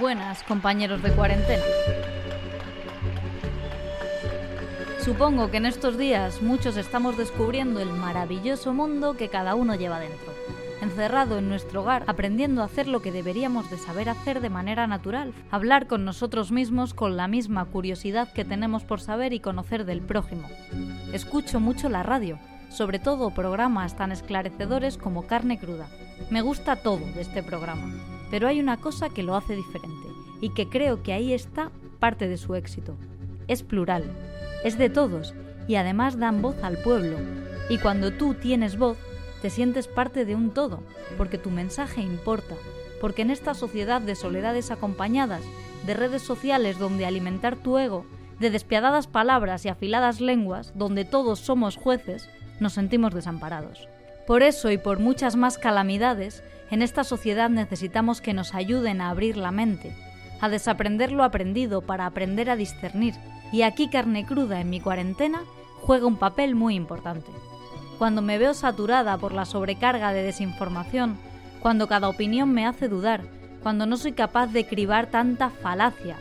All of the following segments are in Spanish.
Buenas, compañeros de cuarentena. Supongo que en estos días muchos estamos descubriendo el maravilloso mundo que cada uno lleva dentro, encerrado en nuestro hogar, aprendiendo a hacer lo que deberíamos de saber hacer de manera natural, hablar con nosotros mismos con la misma curiosidad que tenemos por saber y conocer del prójimo. Escucho mucho la radio, sobre todo programas tan esclarecedores como Carne Cruda. Me gusta todo de este programa, pero hay una cosa que lo hace diferente y que creo que ahí está parte de su éxito. Es plural, es de todos y además dan voz al pueblo. Y cuando tú tienes voz, te sientes parte de un todo, porque tu mensaje importa, porque en esta sociedad de soledades acompañadas, de redes sociales donde alimentar tu ego, de despiadadas palabras y afiladas lenguas, donde todos somos jueces, nos sentimos desamparados. Por eso y por muchas más calamidades, en esta sociedad necesitamos que nos ayuden a abrir la mente, a desaprender lo aprendido para aprender a discernir. Y aquí carne cruda en mi cuarentena juega un papel muy importante. Cuando me veo saturada por la sobrecarga de desinformación, cuando cada opinión me hace dudar, cuando no soy capaz de cribar tanta falacia,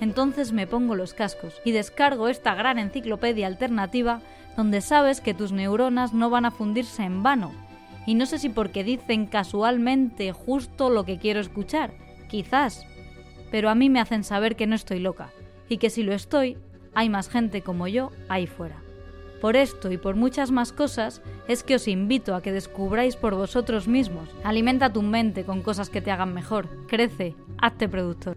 entonces me pongo los cascos y descargo esta gran enciclopedia alternativa donde sabes que tus neuronas no van a fundirse en vano. Y no sé si porque dicen casualmente justo lo que quiero escuchar, quizás, pero a mí me hacen saber que no estoy loca y que si lo estoy, hay más gente como yo ahí fuera. Por esto y por muchas más cosas es que os invito a que descubráis por vosotros mismos. Alimenta tu mente con cosas que te hagan mejor. Crece, hazte productor.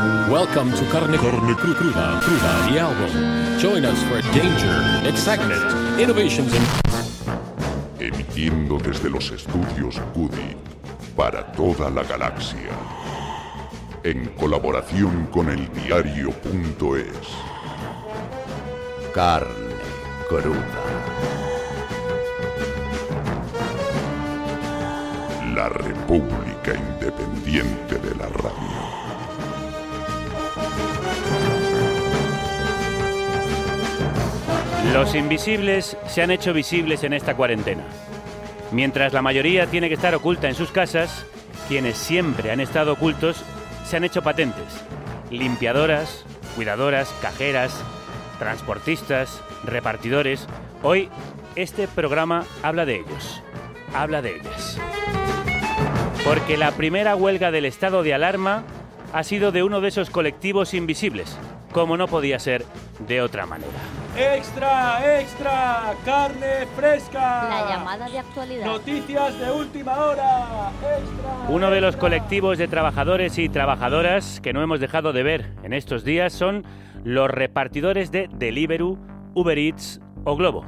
Welcome to Carne, Carne Cru- Cruda, Cruda, the album. Join us for danger, excitement, innovations, and emitiendo desde los estudios Cudi para toda la galaxia, en colaboración con el diario.es. Carne cruda. La República Independiente de la Radio. Los invisibles se han hecho visibles en esta cuarentena. Mientras la mayoría tiene que estar oculta en sus casas, quienes siempre han estado ocultos se han hecho patentes. Limpiadoras, cuidadoras, cajeras, transportistas, repartidores. Hoy este programa habla de ellos, habla de ellas. Porque la primera huelga del estado de alarma ha sido de uno de esos colectivos invisibles, como no podía ser de otra manera. ¡Extra, extra! ¡Carne fresca! La llamada de actualidad. Noticias de última hora. ¡Extra! Uno de los colectivos de trabajadores y trabajadoras que no hemos dejado de ver en estos días son los repartidores de Deliveroo, Uber Eats o Globo.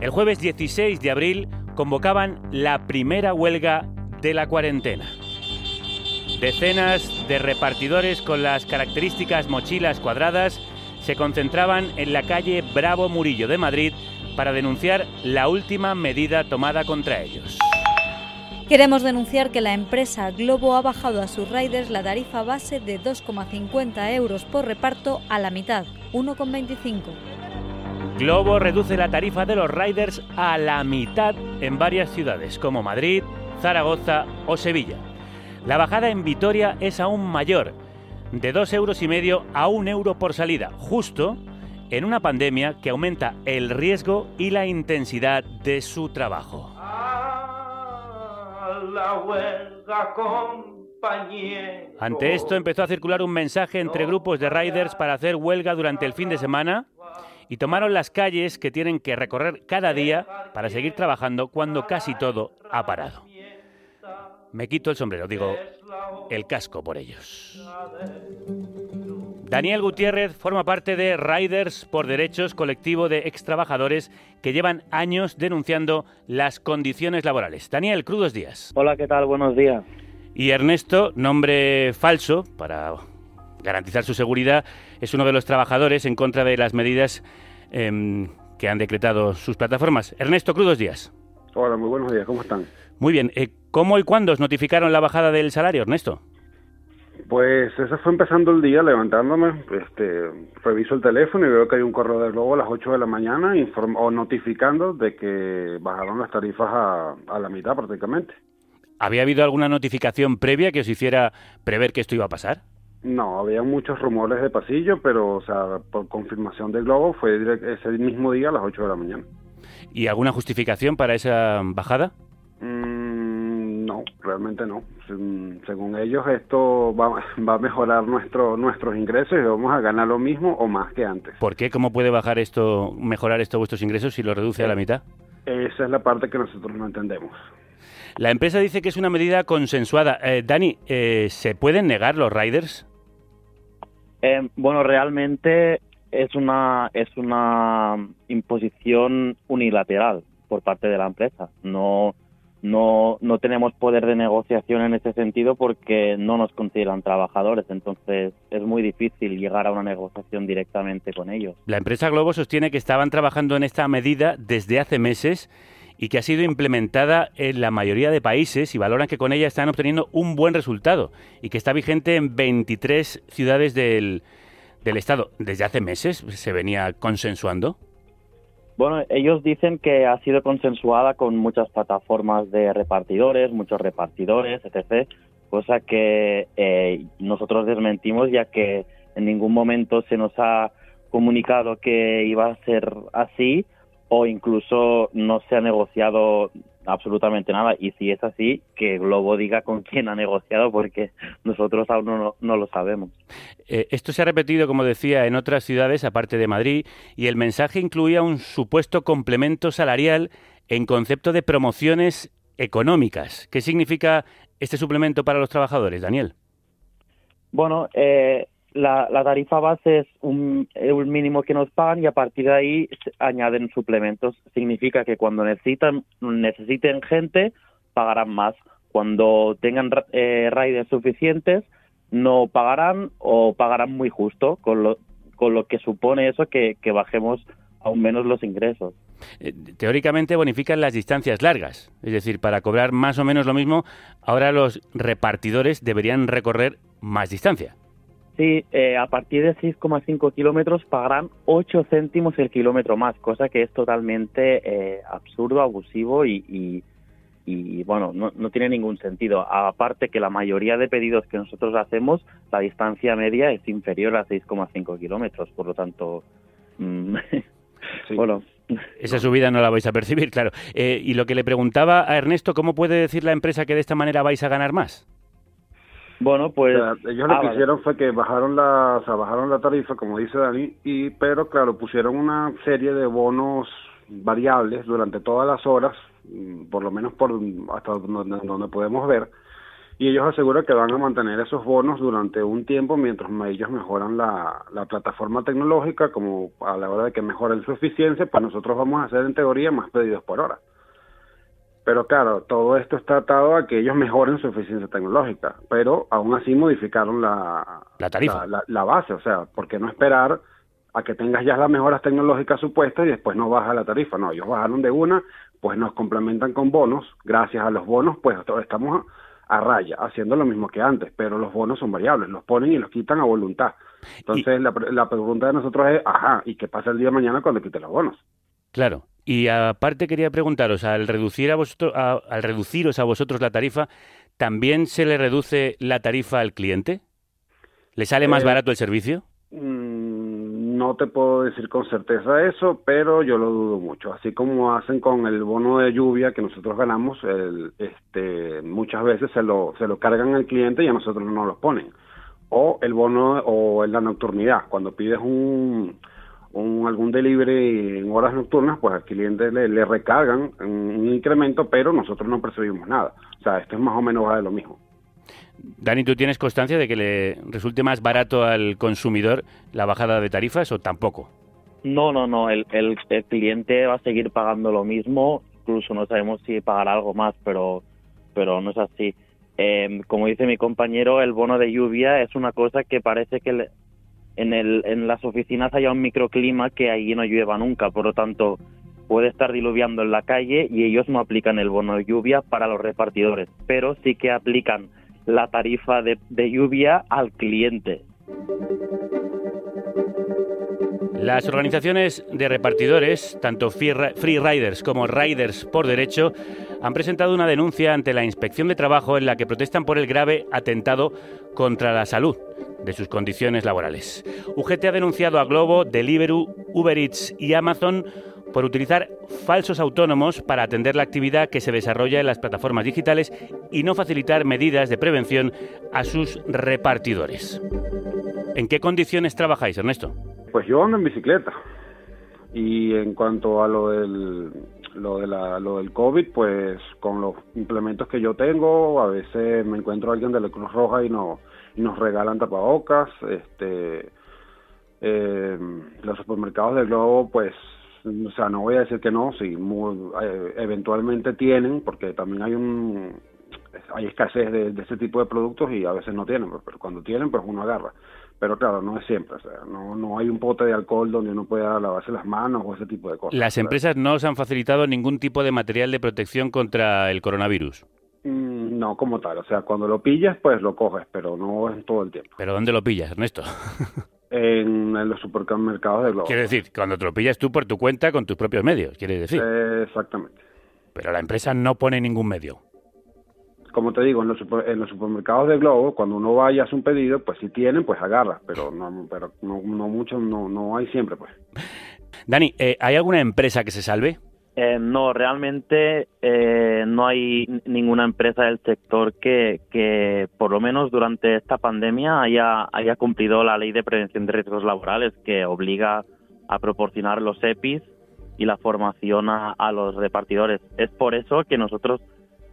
El jueves 16 de abril convocaban la primera huelga de la cuarentena. Decenas de repartidores con las características mochilas cuadradas se concentraban en la calle Bravo Murillo de Madrid para denunciar la última medida tomada contra ellos. Queremos denunciar que la empresa Globo ha bajado a sus riders la tarifa base de 2,50 euros por reparto a la mitad, 1,25. Globo reduce la tarifa de los riders a la mitad en varias ciudades como Madrid, Zaragoza o Sevilla. La bajada en Vitoria es aún mayor, de 2 euros y medio a 1 euro por salida, justo en una pandemia que aumenta el riesgo y la intensidad de su trabajo. Ante esto empezó a circular un mensaje entre grupos de riders para hacer huelga durante el fin de semana y tomaron las calles que tienen que recorrer cada día para seguir trabajando cuando casi todo ha parado. Me quito el sombrero, digo, el casco por ellos. Daniel Gutiérrez forma parte de Riders por Derechos, colectivo de extrabajadores que llevan años denunciando las condiciones laborales. Daniel, crudos días. Hola, ¿qué tal? Buenos días. Y Ernesto, nombre falso, para garantizar su seguridad, es uno de los trabajadores en contra de las medidas em, que han decretado sus plataformas. Ernesto, crudos días. Hola, muy buenos días, ¿cómo están? Muy bien. Eh, ¿Cómo y cuándo os notificaron la bajada del salario, Ernesto? Pues eso fue empezando el día, levantándome, este, reviso el teléfono y veo que hay un correo de Globo a las 8 de la mañana o notificando de que bajaron las tarifas a, a la mitad prácticamente. ¿Había habido alguna notificación previa que os hiciera prever que esto iba a pasar? No, había muchos rumores de pasillo, pero, o sea, por confirmación del Globo fue ese mismo día a las 8 de la mañana. ¿Y alguna justificación para esa bajada? Mm, no, realmente no. Según ellos, esto va, va, a mejorar nuestro, nuestros ingresos y vamos a ganar lo mismo o más que antes. ¿Por qué? ¿Cómo puede bajar esto, mejorar esto vuestros ingresos si lo reduce a la mitad? Esa es la parte que nosotros no entendemos. La empresa dice que es una medida consensuada. Eh, Dani, eh, ¿se pueden negar los riders? Eh, bueno, realmente es una es una imposición unilateral por parte de la empresa. No no no tenemos poder de negociación en ese sentido porque no nos consideran trabajadores. Entonces es muy difícil llegar a una negociación directamente con ellos. La empresa Globo sostiene que estaban trabajando en esta medida desde hace meses y que ha sido implementada en la mayoría de países y valoran que con ella están obteniendo un buen resultado y que está vigente en 23 ciudades del, del Estado. ¿Desde hace meses se venía consensuando? Bueno, ellos dicen que ha sido consensuada con muchas plataformas de repartidores, muchos repartidores, etc., cosa que eh, nosotros desmentimos ya que en ningún momento se nos ha comunicado que iba a ser así o incluso no se ha negociado absolutamente nada. Y si es así, que Globo diga con quién ha negociado, porque nosotros aún no, no lo sabemos. Eh, esto se ha repetido, como decía, en otras ciudades, aparte de Madrid, y el mensaje incluía un supuesto complemento salarial en concepto de promociones económicas. ¿Qué significa este suplemento para los trabajadores, Daniel? Bueno, eh, la, tarifa base es un, un, mínimo que nos pagan y a partir de ahí añaden suplementos. Significa que cuando necesitan necesiten gente, pagarán más. Cuando tengan eh, riders suficientes, no pagarán o pagarán muy justo, con lo, con lo que supone eso que, que bajemos aún menos los ingresos. Eh, teóricamente bonifican las distancias largas, es decir, para cobrar más o menos lo mismo, ahora los repartidores deberían recorrer más distancia. Sí, eh, a partir de 6,5 kilómetros pagarán 8 céntimos el kilómetro más, cosa que es totalmente eh, absurdo, abusivo y, y, bueno, no, no, tiene ningún sentido. Aparte que la mayoría de pedidos que nosotros hacemos, la distancia media es inferior a 6,5 kilómetros, por lo tanto, mm, bueno. Esa subida no la vais a percibir, claro. Eh, y lo que le preguntaba a Ernesto, ¿cómo puede decir la empresa que de esta manera vais a ganar más? Bueno, pues ellos lo ah, que hicieron fue que bajaron la, bajaron la tarifa, como dice Dani, y pero claro pusieron una serie de bonos variables durante todas las horas, mm, por lo menos por hasta donde, donde podemos ver, y ellos aseguran que van a mantener esos bonos durante un tiempo mientras ellos mejoran la, la plataforma tecnológica, como a la hora de que mejoren su eficiencia, pues nosotros vamos a hacer en teoría más pedidos por hora. Pero claro, todo esto está atado a que ellos mejoren su eficiencia tecnológica, pero aún así modificaron la, la tarifa, la, base, o sea, ¿por qué no esperar a que tengas ya las mejoras tecnológicas supuestas y después no baja la tarifa? No, ellos bajaron de una, pues nos complementan con bonos, gracias a los bonos, pues estamos a, raya, haciendo lo mismo que antes, pero los bonos son variables, los ponen y los quitan a voluntad. Entonces la, la pregunta de nosotros es, ajá, ¿y qué pasa el día de mañana cuando quiten los bonos? Claro, y aparte quería preguntaros, al reducir a vosotros, al reduciros a vosotros la tarifa, ¿también se le reduce la tarifa al cliente? ¿Le sale más eh, barato el servicio? Mm, no te puedo decir con certeza eso, pero yo lo dudo mucho. Así como hacen con el bono de lluvia que nosotros ganamos, el, este, muchas veces se lo, se lo cargan al cliente y a nosotros no nos lo ponen. O el bono o la nocturnidad, cuando pides un, un, algún delivery en horas nocturnas, pues al cliente le, recargan un incremento, pero nosotros no percibimos nada. O sea, esto es más o menos de lo mismo. Dani, ¿tú tienes constancia de que le resulte más barato al consumidor la bajada de tarifas o tampoco? No, no, no. El, el, el cliente va a seguir pagando lo mismo. Incluso no sabemos si pagará algo más, pero, pero no es así. eh, como dice mi compañero, el bono de lluvia es una cosa que parece que le- en, el, en las oficinas haya un microclima que allí no llueva nunca, por lo tanto puede estar diluviando en la calle y ellos no aplican el bono de lluvia para los repartidores, pero sí que aplican la tarifa de, de lluvia al cliente. Las organizaciones de repartidores, tanto Free Ri- Free Riders como Riders por Derecho, han presentado una denuncia ante la Inspección de Trabajo en la que protestan por el grave atentado contra la salud de sus condiciones laborales. UGT ha denunciado a Globo, Deliveroo, Uber Eats y Amazon por utilizar falsos autónomos para atender la actividad que se desarrolla en las plataformas digitales y no facilitar medidas de prevención a sus repartidores. ¿En qué condiciones trabajáis, Ernesto? Pues yo ando en bicicleta. Y en cuanto a lo del, lo, del COVID, pues con los implementos que yo tengo, a veces me encuentro a alguien de la Cruz Roja y, no, nos regalan tapabocas. Este, eh, los supermercados del Globo, pues, o sea, no voy a decir que no, sí, muy- eh, eventualmente tienen, porque también hay un hay escasez de, de ese tipo de productos y a veces no tienen, pues, pero cuando tienen, pues uno agarra. Pero claro, no es siempre, o sea, no, no hay un pote de alcohol donde uno pueda lavarse las manos o ese tipo de cosas. Las empresas no os han facilitado ningún tipo de material de protección contra el coronavirus. Mm, no como tal, o sea, cuando lo pillas, pues lo coges, pero no es todo el tiempo. ¿Pero dónde lo pillas, Ernesto? En, en los supermercados de Globo. Quiere decir, cuando te lo pillas tú por tu cuenta con tus propios medios, quiere decir. Eh, exactamente. Pero la empresa no pone ningún medio. Como te digo, en los, super- en los supermercados de Globo, cuando uno vaya a hacer un pedido, pues si tienen, pues agarra, pero no, pero no, no mucho, no, no hay siempre, pues. Dani, eh, ¿hay alguna empresa que se salve? Eh, no, realmente eh, no hay ninguna empresa del sector que, por lo menos durante esta pandemia, haya, haya cumplido la ley de prevención de riesgos laborales que obliga a proporcionar los EPIs y la formación a, los repartidores. Es por eso que nosotros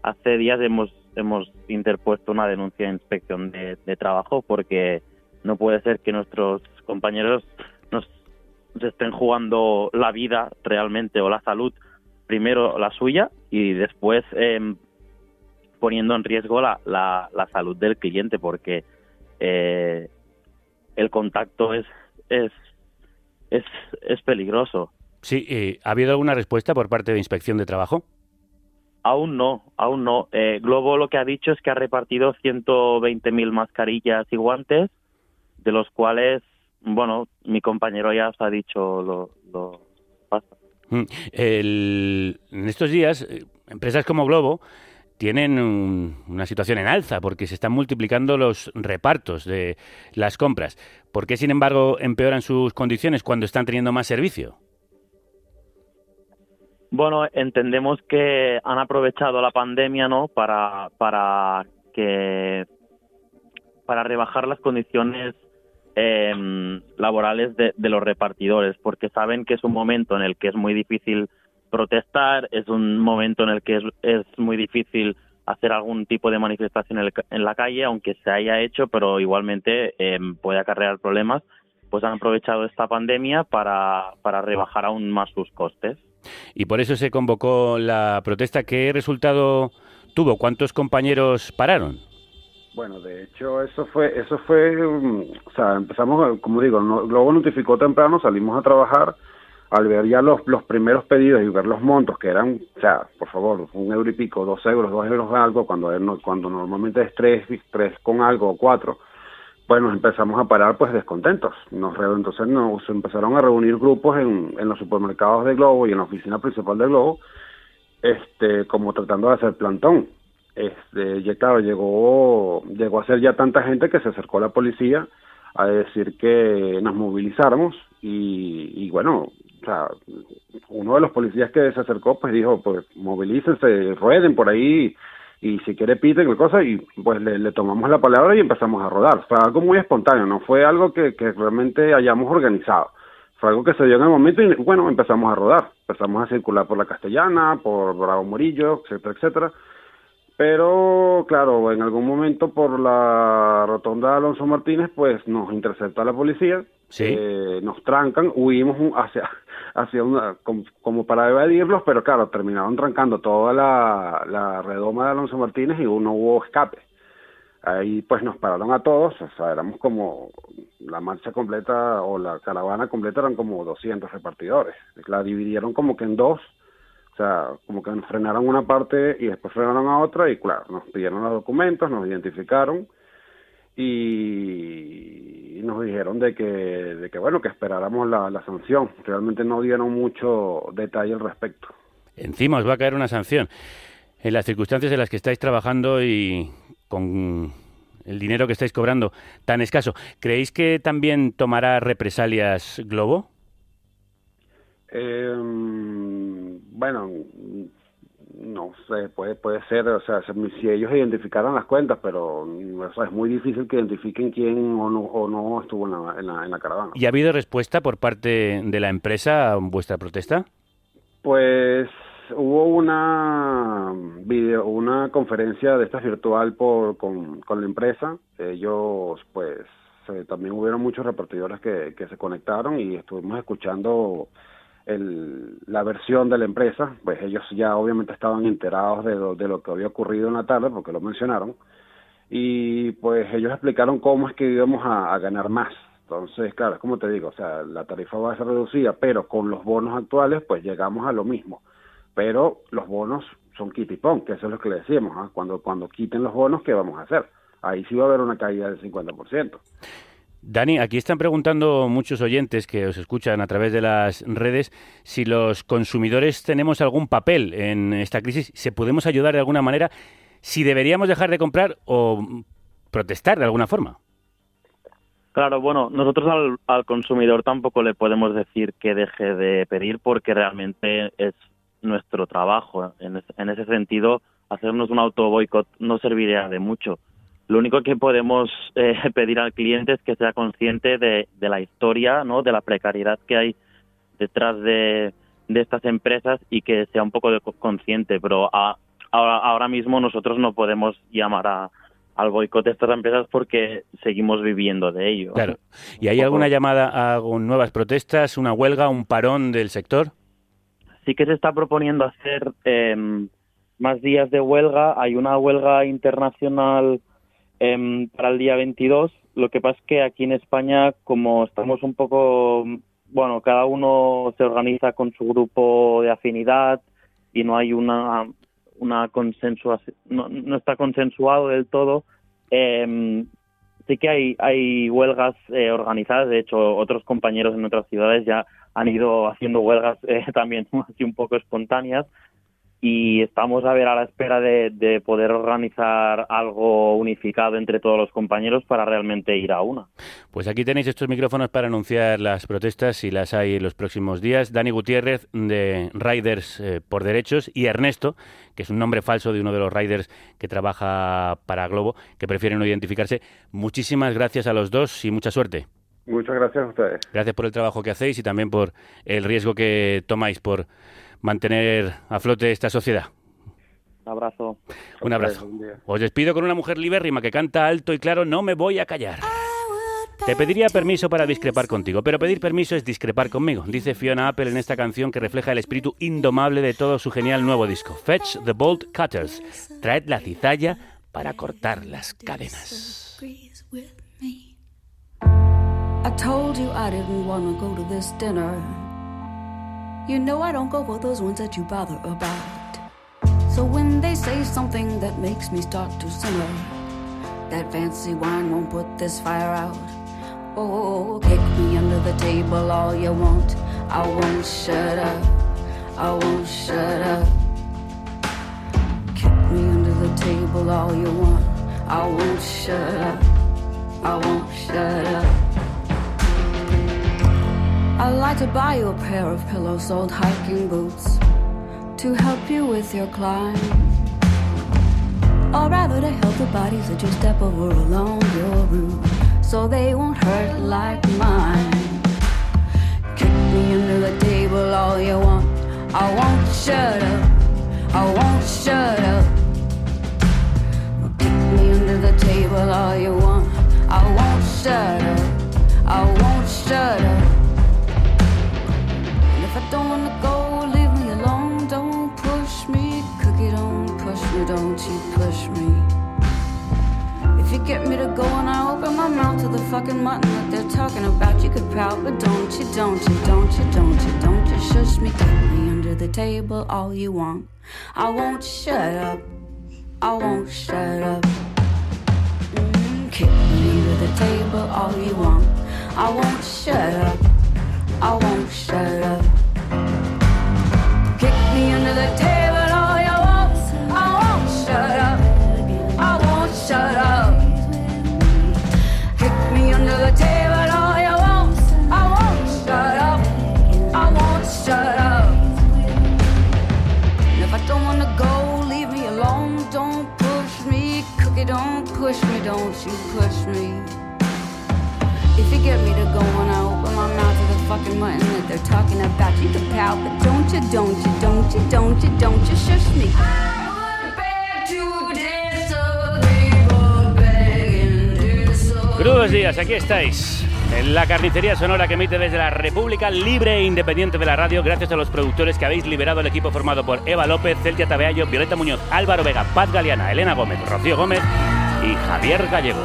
hace días hemos, hemos interpuesto una denuncia de inspección de, trabajo porque no puede ser que nuestros compañeros nos estén jugando la vida realmente o la salud, primero la suya y después em, poniendo en riesgo la, la, la salud del cliente porque eh, el contacto es, es, es, es peligroso. Sí, eh, ¿ha habido alguna respuesta por parte de Inspección de Trabajo? Aún no, aún no. Eh, Globo lo que ha dicho es que ha repartido 120.000 mascarillas y guantes, de los cuales, bueno, mi compañero ya os ha dicho lo, lo pasa. En estos días, eh, empresas como Globo tienen un- una situación en alza porque se están multiplicando los repartos de las compras. ¿Por qué, sin embargo, empeoran sus condiciones cuando están teniendo más servicio? Bueno, entendemos que han aprovechado la pandemia, ¿no? Para, para que para rebajar las condiciones em, laborales de, de los repartidores, porque saben que es un momento en el que es muy difícil protestar, es un momento en el que es, muy difícil hacer algún tipo de manifestación en, el en la calle, aunque se haya hecho, pero igualmente em, puede acarrear problemas, pues han aprovechado esta pandemia para, para rebajar aún más sus costes. Y por eso se convocó la protesta. ¿Qué resultado tuvo? ¿Cuántos compañeros pararon? Bueno, de hecho, eso fue, eso fue, um, o sea, empezamos, como digo, no- Globo notificó temprano, salimos a trabajar, al ver ya los, los primeros pedidos y ver los montos, que eran, o sea, por favor, un euro y pico, dos euros, dos euros algo, cuando, cuando normalmente es tres, tres con algo o cuatro, pues nos empezamos a parar pues descontentos. Nos entonces nos empezaron a reunir grupos en, en los supermercados de Globo y en la oficina principal de Globo, este, como tratando de hacer plantón. Este, ya claro, llegó, llegó a ser ya tanta gente que se acercó la policía a decir que nos movilizáramos y, bueno, uno de los policías que se acercó pues dijo, pues movilícense, rueden por ahí y si quiere piten qué cosa y pues le, tomamos la palabra y empezamos a rodar. Fue algo muy espontáneo, no fue algo que, que realmente hayamos organizado. Fue algo que se dio en el momento y bueno, empezamos a rodar. Empezamos a circular por la Castellana, por Bravo Murillo, etcétera, etcétera. Pero, claro, en algún momento por la rotonda de Alonso Martínez, pues nos intercepta la policía, Sí. eh, nos trancan, huimos hacia, hacia una, como, como para evadirlos, pero claro, terminaron trancando toda la, la redoma de Alonso Martínez y no hubo escape. Ahí pues nos pararon a todos, o sea, éramos como la marcha completa o la caravana completa eran como 200 repartidores. La dividieron como que en dos, o sea, como que nos frenaron una parte y después frenaron a otra y claro, nos pidieron los documentos, nos identificaron y nos dijeron de que, de que bueno, que esperáramos la, la sanción. Realmente no dieron mucho detalle al respecto. Encima os va a caer una sanción. En las circunstancias en las que estáis trabajando y con el dinero que estáis cobrando tan escaso, ¿creéis que también tomará represalias Globo? Eh, bueno, no sé, puede, puede ser, o sea, si ellos identificaran las cuentas, pero es muy difícil que identifiquen quién o no, o no estuvo en la, en, la, en la caravana. ¿Y ha habido respuesta por parte de la empresa a vuestra protesta? Pues hubo una video, una conferencia de esta virtual por, con, con la empresa. Ellos, pues, eh, también hubieron muchos repartidores que, que se conectaron y estuvimos escuchando el, la versión de la empresa. Pues ellos ya obviamente estaban enterados de lo, de lo que había ocurrido en la tarde porque lo mencionaron. Y pues ellos explicaron cómo es que íbamos a, ganar más. Entonces, claro, es como te digo, o sea, la tarifa va a ser reducida, pero con los bonos actuales, pues llegamos a lo mismo pero los bonos son kitipón, que eso es lo que le decíamos, ¿ah? cuando, cuando quiten los bonos, ¿qué vamos a hacer? Ahí sí va a haber una caída del 50%. Dani, aquí están preguntando muchos oyentes que os escuchan a través de las redes si los consumidores tenemos algún papel en esta crisis, si podemos ayudar de alguna manera, si deberíamos dejar de comprar o protestar de alguna forma. Claro, bueno, nosotros al, al consumidor tampoco le podemos decir que deje de pedir porque realmente es nuestro trabajo. En, en ese sentido, hacernos un auto boicot no serviría de mucho. Lo único que podemos eh, pedir al cliente es que sea consciente de, de, la historia, ¿no? de la precariedad que hay detrás de, de estas empresas y que sea un poco de consciente. Pero a, ahora, ahora mismo nosotros no podemos llamar a, al boicot de estas empresas porque seguimos viviendo de ello. Claro. ¿Y hay alguna llamada a nuevas protestas, una huelga, un parón del sector? sí que se está proponiendo hacer eh, más días de huelga. Hay una huelga internacional eh, para el día 22. Lo que pasa es que aquí en España, como estamos un poco, bueno, cada uno se organiza con su grupo de afinidad y no hay una una consensuación, no, está consensuado del todo. Eh, sí que hay, hay huelgas eh, organizadas, de hecho otros compañeros en otras ciudades ya han ido haciendo huelgas eh, también así un poco espontáneas y estamos a ver a la espera de, de, poder organizar algo unificado entre todos los compañeros para realmente ir a una. Pues aquí tenéis estos micrófonos para anunciar las protestas si las hay en los próximos días. Dani Gutiérrez de Riders eh, por Derechos y Ernesto, que es un nombre falso de uno de los riders que trabaja para Globo, que prefieren no identificarse. Muchísimas gracias a los dos y mucha suerte. Muchas gracias a ustedes. Gracias por el trabajo que hacéis y también por el riesgo que tomáis por mantener a flote esta sociedad. Un abrazo. Un abrazo. Os despido con una mujer libérrima que canta alto y claro, no me voy a callar. Te pediría permiso para discrepar contigo, pero pedir permiso es discrepar conmigo, dice Fiona Apple en esta canción que refleja el espíritu indomable de todo su genial nuevo disco, Fetch the Bolt Cutters. Traed la cizalla para cortar las cadenas. I told you I didn't want to go to this dinner. You know I don't go for those ones that you bother about. So when they say something that makes me start to simmer, that fancy wine won't put this fire out. Oh, kick me under the table all you want. I won't shut up. I won't shut up. Kick me under the table all you want. I won't shut up. I won't shut up. I'd like to buy you a pair of pillow-soled hiking boots to help you with your climb. Or rather to help the bodies that you step over along your route so they won't hurt like mine. Kick me under the table all you want. I won't shut up. I won't shut up. Kick me under the table all you want. I won't shut up. I won't shut up. Don't wanna go, leave me alone. Don't push me, cookie, don't push me, don't you push me. If you get me to go and I open my mouth to the fucking mutton that they're talking about, you could pout, but don't you, don't you, don't you, don't you, don't you shush me, kick me under the table all you want. I won't shut up, I won't shut up. Mm, kick me under the table all you want. I won't shut up, I won't shut up. You push me. I to the días, aquí estáis. En la carnicería sonora que emite desde la República Libre e Independiente de la Radio, gracias a los productores que habéis liberado el equipo formado por Eva López, Celtia Tabeayo, Violeta Muñoz, Álvaro Vega, Paz Galeana, Elena Gómez, Rocío Gómez y Javier Gallego.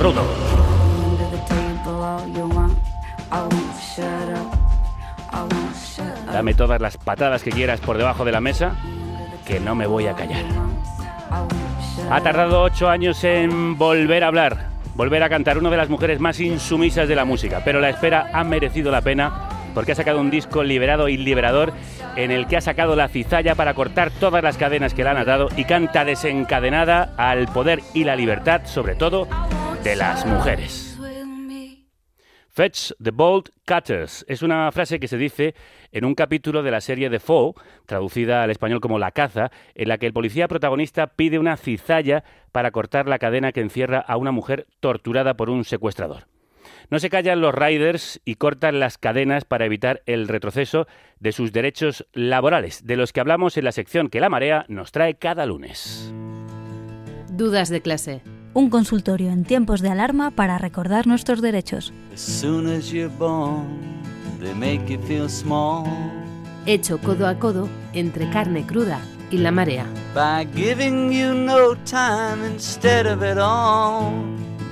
Rudo. Dame todas las patadas que quieras por debajo de la mesa, que no me voy a callar. Ha tardado ocho años en volver a hablar, volver a cantar, una de las mujeres más insumisas de la música, pero la espera ha merecido la pena porque ha sacado un disco liberado y liberador en el que ha sacado la cizalla para cortar todas las cadenas que le han atado y canta desencadenada al poder y la libertad, sobre todo, de las mujeres. Fetch the Bolt Cutters es una frase que se dice en un capítulo de la serie The Fall, traducida al español como La caza, en la que el policía protagonista pide una cizalla para cortar la cadena que encierra a una mujer torturada por un secuestrador. No se callan los riders y cortan las cadenas para evitar el retroceso de sus derechos laborales, de los que hablamos en la sección que La Marea nos trae cada lunes. Dudas de clase. Un consultorio en tiempos de alarma para recordar nuestros derechos. As soon as you're born, they make you feel small. Hecho codo a codo entre carne cruda y la marea. By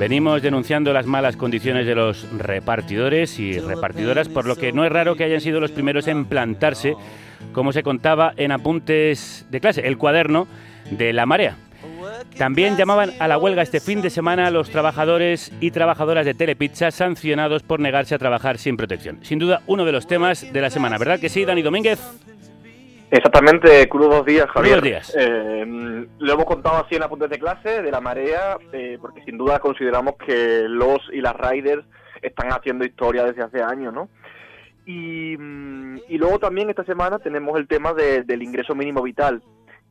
Venimos denunciando las malas condiciones de los repartidores y repartidoras, por lo que no es raro que hayan sido los primeros en plantarse, como se contaba en apuntes de clase, el cuaderno de la marea. También llamaban a la huelga este fin de semana los trabajadores y trabajadoras de Telepizza sancionados por negarse a trabajar sin protección. Sin duda, uno de los temas de la semana, ¿verdad que sí, Dani Domínguez? Exactamente, crudos días, Javier. Crudos días. Eh, lo hemos contado así en apuntes de clase de la marea, eh, porque sin duda consideramos que los y las riders están haciendo historia desde hace años, ¿no? Y, mm, y luego también esta semana tenemos el tema de- del ingreso mínimo vital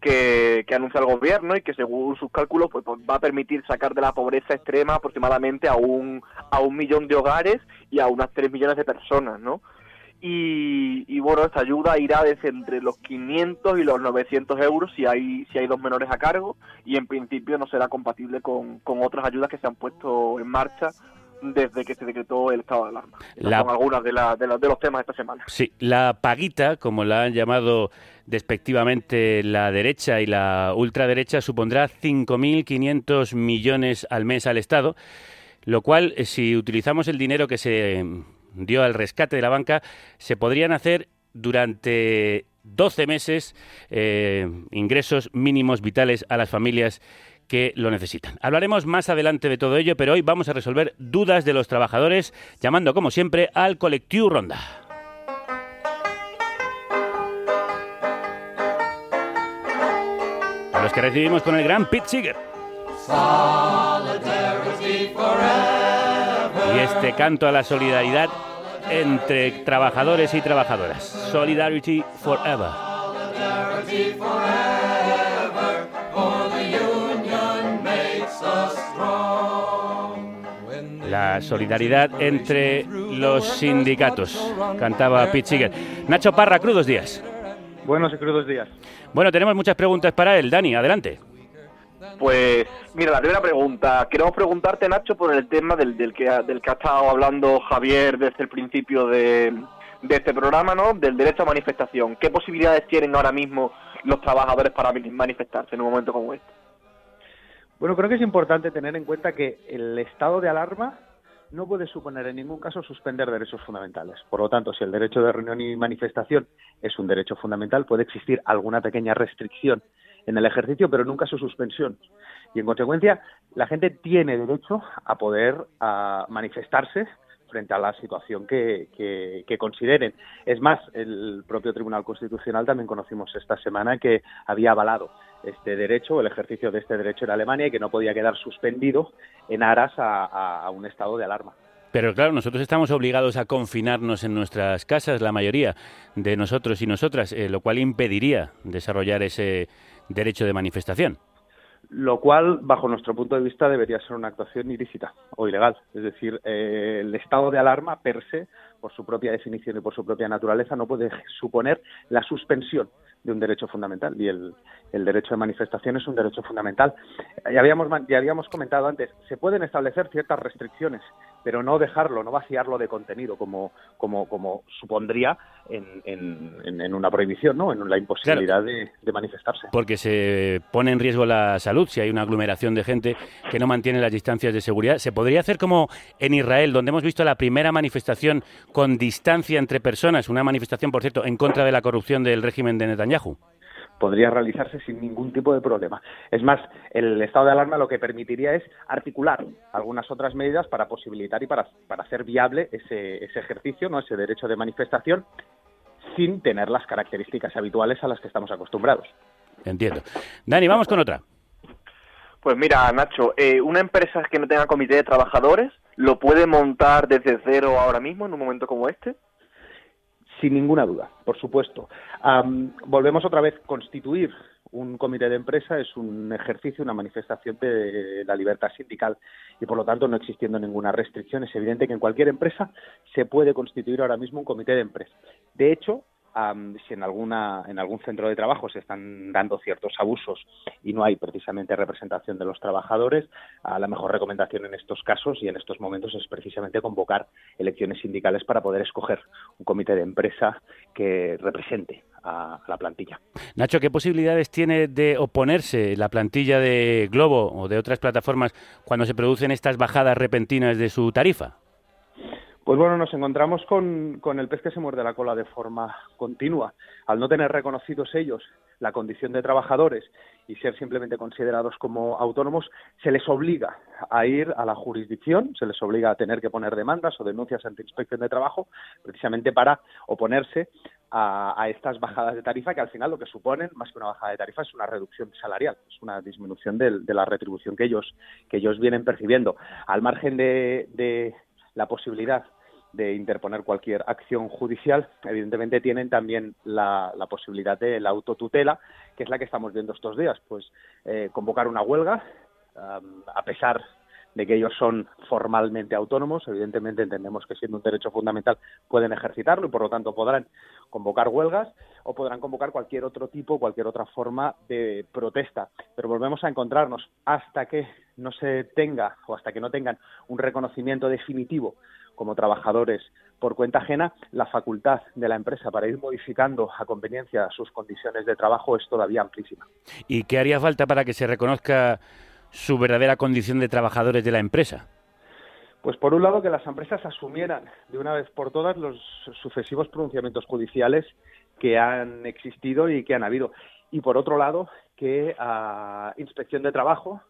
que, que anuncia el gobierno y que según sus cálculos pues, pues, va a permitir sacar de la pobreza extrema aproximadamente a un, a un millón de hogares y a unas 3 millones de personas, ¿no? Y, y, bueno, esta ayuda irá desde entre los 500 y los 900 euros si hay si hay dos menores a cargo y en principio no será compatible con, con otras ayudas que se han puesto en marcha desde que se decretó el estado de alarma. La- son algunas de, la- de, la- de los temas de esta semana. Sí, la paguita, como la han llamado despectivamente la derecha y la ultraderecha, supondrá 5.500 millones al mes al Estado, lo cual, eh, si utilizamos el dinero que se dio al rescate de la banca, se podrían hacer durante 12 meses eh, ingresos mínimos vitales a las familias que lo necesitan. Hablaremos más adelante de todo ello, pero hoy vamos a resolver dudas de los trabajadores, llamando como siempre al colectivo Ronda. A los que recibimos con el gran Pete Seeger. Y este canto a la solidaridad entre trabajadores y trabajadoras. Solidarity Forever. Solidarity forever. For the union makes us strong. La solidaridad entre los sindicatos. Cantaba Pete Seeger. Nacho Parra, crudos días. Buenos y crudos días. Bueno, tenemos muchas preguntas para él. Dani, adelante. Pues mira, la primera pregunta. Queremos preguntarte, Nacho, por el tema del, del, que, del que ha estado hablando Javier desde el principio de, de este programa, ¿no? Del derecho a manifestación. ¿Qué posibilidades tienen ahora mismo los trabajadores para manifestarse en un momento como este. Bueno, creo que es importante tener en cuenta que el estado de alarma no puede suponer en ningún caso suspender derechos fundamentales. Por lo tanto, si el derecho de reunión y manifestación es un derecho fundamental, puede existir alguna pequeña restricción en el ejercicio, pero nunca su suspensión. Y en consecuencia, la gente tiene derecho a poder manifestarse frente a la situación que, que, consideren. Es más, el propio Tribunal Constitucional también conocimos esta semana que había avalado este derecho, el ejercicio de este derecho en Alemania y que no podía quedar suspendido en aras a, un estado de alarma. Pero claro, nosotros estamos obligados a confinarnos en nuestras casas, la mayoría de nosotros y nosotras, eh, lo cual impediría desarrollar ese derecho de manifestación lo cual, bajo nuestro punto de vista, debería ser una actuación ilícita o ilegal. Es decir, eh, el estado de alarma per se, por su propia definición y por su propia naturaleza, no puede suponer la suspensión de un derecho fundamental y el, el derecho de manifestación es un derecho fundamental. Ya habíamos, ya habíamos comentado antes, se pueden establecer ciertas restricciones, pero no dejarlo, no vaciarlo de contenido como, como, como supondría en, en, en una prohibición, ¿no? en la imposibilidad de, de, manifestarse. Porque se pone en riesgo la salud si hay una aglomeración de gente que no mantiene las distancias de seguridad. ¿Se podría hacer como en Israel, donde hemos visto la primera manifestación con distancia entre personas, una manifestación, por cierto, en contra de la corrupción del régimen de Netanyahu? Podría realizarse sin ningún tipo de problema. Es más, el estado de alarma lo que permitiría es articular algunas otras medidas para posibilitar y para, para hacer viable ese, ese ejercicio, no ese derecho de manifestación, sin tener las características habituales a las que estamos acostumbrados. Entiendo. Dani, vamos con otra. Pues mira, Nacho, eh, una empresa que no tenga comité de trabajadores, ¿lo puede montar desde cero ahora mismo en un momento como este? Sin ninguna duda, por supuesto. volvemos otra vez, constituir un comité de empresa es un ejercicio, una manifestación de la libertad sindical y por lo tanto no existiendo ninguna restricción. Es evidente que en cualquier empresa se puede constituir ahora mismo un comité de empresa. De hecho, si en alguna en algún centro de trabajo se están dando ciertos abusos y no hay precisamente representación de los trabajadores, la mejor recomendación en estos casos y en estos momentos es precisamente convocar elecciones sindicales para poder escoger un comité de empresa que represente a la plantilla. Nacho, ¿qué posibilidades tiene de oponerse la plantilla de Globo o de otras plataformas cuando se producen estas bajadas repentinas de su tarifa? Pues bueno, nos encontramos con, con, el pez que se muerde la cola de forma continua. Al no tener reconocidos ellos la condición de trabajadores y ser simplemente considerados como autónomos, se les obliga a ir a la jurisdicción, se les obliga a tener que poner demandas o denuncias ante inspección de trabajo, precisamente para oponerse a, estas bajadas de tarifa que al final lo que suponen, más que una bajada de tarifa, es una reducción salarial, es una disminución de, de la retribución que ellos, que ellos vienen percibiendo. Al margen de, de la posibilidad de interponer cualquier acción judicial, evidentemente tienen también la, posibilidad de la autotutela, que es la que estamos viendo estos días, pues eh, convocar una huelga, a pesar de que ellos son formalmente autónomos, evidentemente entendemos que siendo un derecho fundamental pueden ejercitarlo y por lo tanto podrán convocar huelgas o podrán convocar cualquier otro tipo, cualquier otra forma de protesta. Pero volvemos a encontrarnos. Hasta que no se tenga o hasta que no tengan un reconocimiento definitivo como trabajadores por cuenta ajena, la facultad de la empresa para ir modificando a conveniencia sus condiciones de trabajo es todavía amplísima. ¿Y qué haría falta para que se reconozca su verdadera condición de trabajadores de la empresa? Pues por un lado que las empresas asumieran de una vez por todas los sucesivos pronunciamientos judiciales que han existido y que han habido. Y por otro lado que a Inspección de Trabajo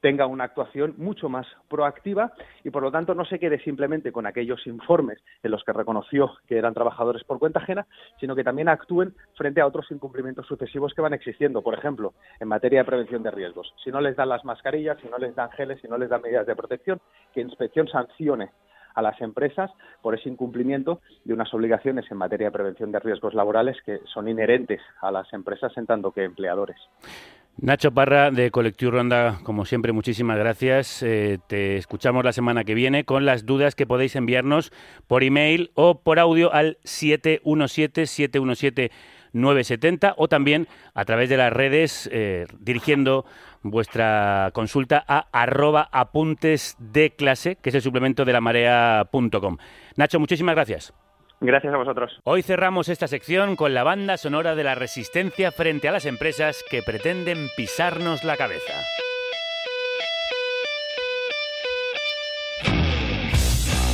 tenga una actuación mucho más proactiva y por lo tanto no se quede simplemente con aquellos informes en los que reconoció que eran trabajadores por cuenta ajena, sino que también actúen frente a otros incumplimientos sucesivos que van existiendo. Por ejemplo, en materia de prevención de riesgos. Si no les dan las mascarillas, si no les dan geles, si no les dan medidas de protección, que inspección sancione a las empresas por ese incumplimiento de unas obligaciones en materia de prevención de riesgos laborales que son inherentes a las empresas en tanto que empleadores. Nacho Parra de Colectivo Ronda, como siempre, muchísimas gracias. Eh, te escuchamos la semana que viene con las dudas que podéis enviarnos por email o por audio al 717-717-970 o también a través de las redes eh, dirigiendo vuestra consulta a arroba apuntes de clase, que es el suplemento de la marea.com. Nacho, muchísimas gracias. Gracias a vosotros. Hoy cerramos esta sección con la banda sonora de la resistencia frente a las empresas que pretenden pisarnos la cabeza.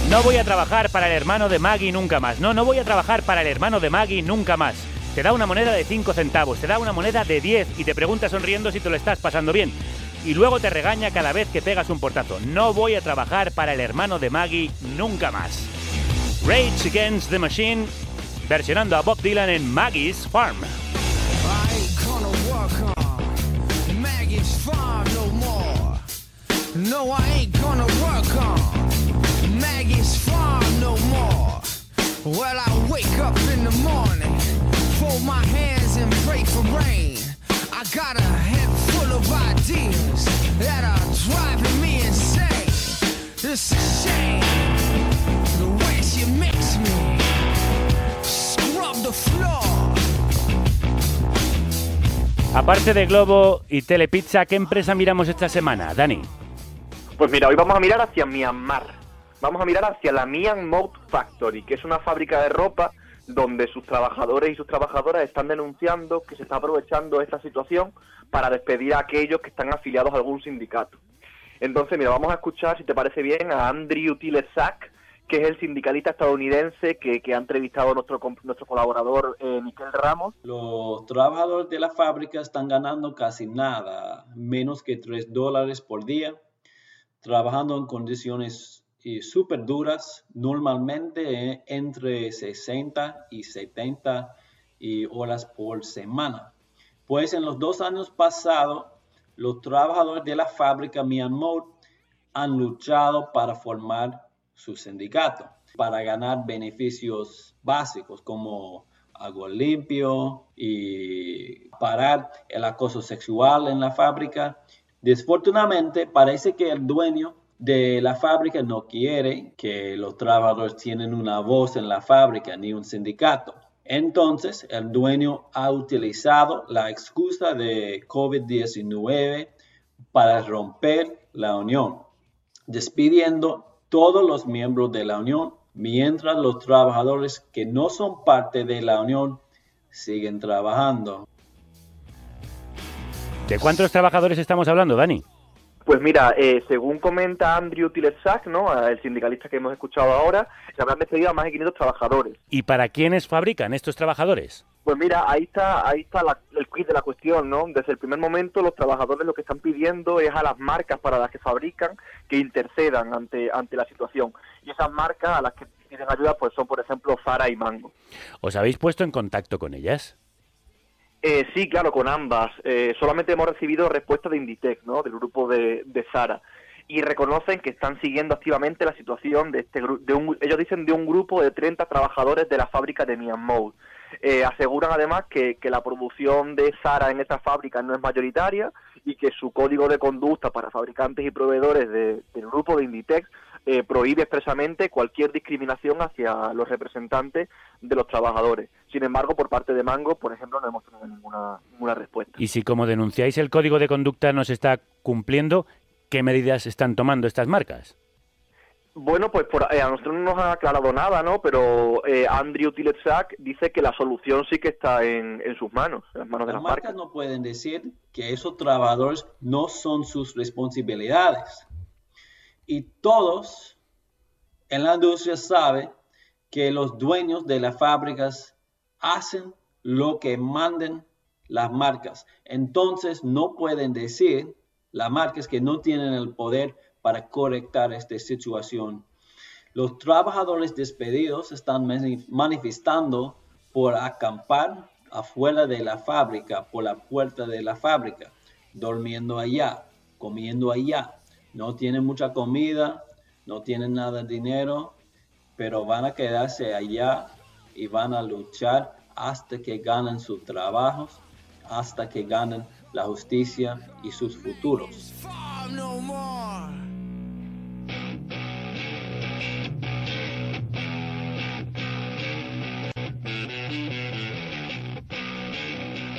No voy a trabajar para el hermano de Maggie nunca más. No, no voy a trabajar para el hermano de Maggie nunca más. Te da una moneda de 5 centavos, te da una moneda de 10 y te pregunta sonriendo si te lo estás pasando bien. Y luego te regaña cada vez que pegas un portazo. No voy a trabajar para el hermano de Maggie nunca más. Rage Against the Machine, versionando a Bob Dylan en Maggie's Farm. No, more. No, I ain't gonna work on Maggie's farm no more. Well, I wake up in the morning, fold my hands and pray for rain. I got a head full of ideas that are driving me insane. It's a shame the way she makes me scrub the floor. Aparte de Globo y Telepizza, ¿qué empresa miramos esta semana, Dani? Pues mira, hoy vamos a mirar hacia Myanmar. Vamos a mirar hacia la Myanmar Factory, que es una fábrica de ropa donde sus trabajadores y sus trabajadoras están denunciando que se está aprovechando esta situación para despedir a aquellos que están afiliados a algún sindicato. Entonces, mira, vamos a escuchar, si te parece bien, a Andrew Tileszak, que es el sindicalista estadounidense que, que ha entrevistado a nuestro, nuestro colaborador eh, Miquel Ramos. Los trabajadores de la fábrica están ganando casi nada, menos que 3 dólares por día, trabajando en condiciones eh, súper duras, normalmente eh, entre 60 y 70 y horas por semana. Pues en los dos años pasados, los trabajadores de la fábrica Myanmar han luchado para formar su sindicato, para ganar beneficios básicos como agua limpio y parar el acoso sexual en la fábrica. Desafortunadamente, parece que el dueño de la fábrica no quiere que los trabajadores tienen una voz en la fábrica ni un sindicato. Entonces, el dueño ha utilizado la excusa de COVID-19 para romper la unión, despidiendo todos los miembros de la unión, mientras los trabajadores que no son parte de la unión siguen trabajando. ¿De cuántos trabajadores estamos hablando, Dani? Pues mira, eh, según comenta Andrew Tileszak, ¿no? el sindicalista que hemos escuchado ahora, se habrán despedido a más de 500 trabajadores. ¿Y para quiénes fabrican estos trabajadores? Pues mira, ahí está, ahí está la- el quiz de la cuestión, ¿no? Desde el primer momento los trabajadores lo que están pidiendo es a las marcas para las que fabrican que intercedan ante, ante la situación. Y esas marcas a las que piden ayuda pues son, por ejemplo, Zara y Mango. ¿Os habéis puesto en contacto con ellas? Eh, sí, claro, con ambas. Eh, solamente hemos recibido respuesta de Inditex, ¿no? Del grupo de, Zara. Y reconocen que están siguiendo activamente la situación de este. De un, ellos dicen de un grupo de 30 trabajadores de la fábrica de Myanmar. Eh, aseguran además que, la producción de Zara en esta fábrica no es mayoritaria y que su código de conducta para fabricantes y proveedores de- del grupo de Inditex eh, prohíbe expresamente cualquier discriminación hacia los representantes de los trabajadores. Sin embargo, por parte de Mango, por ejemplo, no hemos tenido ninguna, ninguna respuesta. Y si como denunciáis el código de conducta no se está cumpliendo, ¿qué medidas están tomando estas marcas? Bueno, pues por, eh, a nosotros no nos han aclarado nada, ¿no? Pero eh, Andrew Tileszak dice que la solución sí que está en, en sus manos, en las manos de Las las marcas. marcas no pueden decir que esos trabajadores no son sus responsabilidades. Y todos en la industria saben que los dueños de las fábricas hacen lo que manden las marcas. Entonces no pueden decir las marcas que no tienen el poder para correctar esta situación. Los trabajadores despedidos están mani- manifestando por acampar afuera de la fábrica, por la puerta de la fábrica, durmiendo allá, comiendo allá. No tienen mucha comida, no tienen nada de dinero, pero van a quedarse allá y van a luchar hasta que ganen sus trabajos, hasta que ganen la justicia y sus futuros.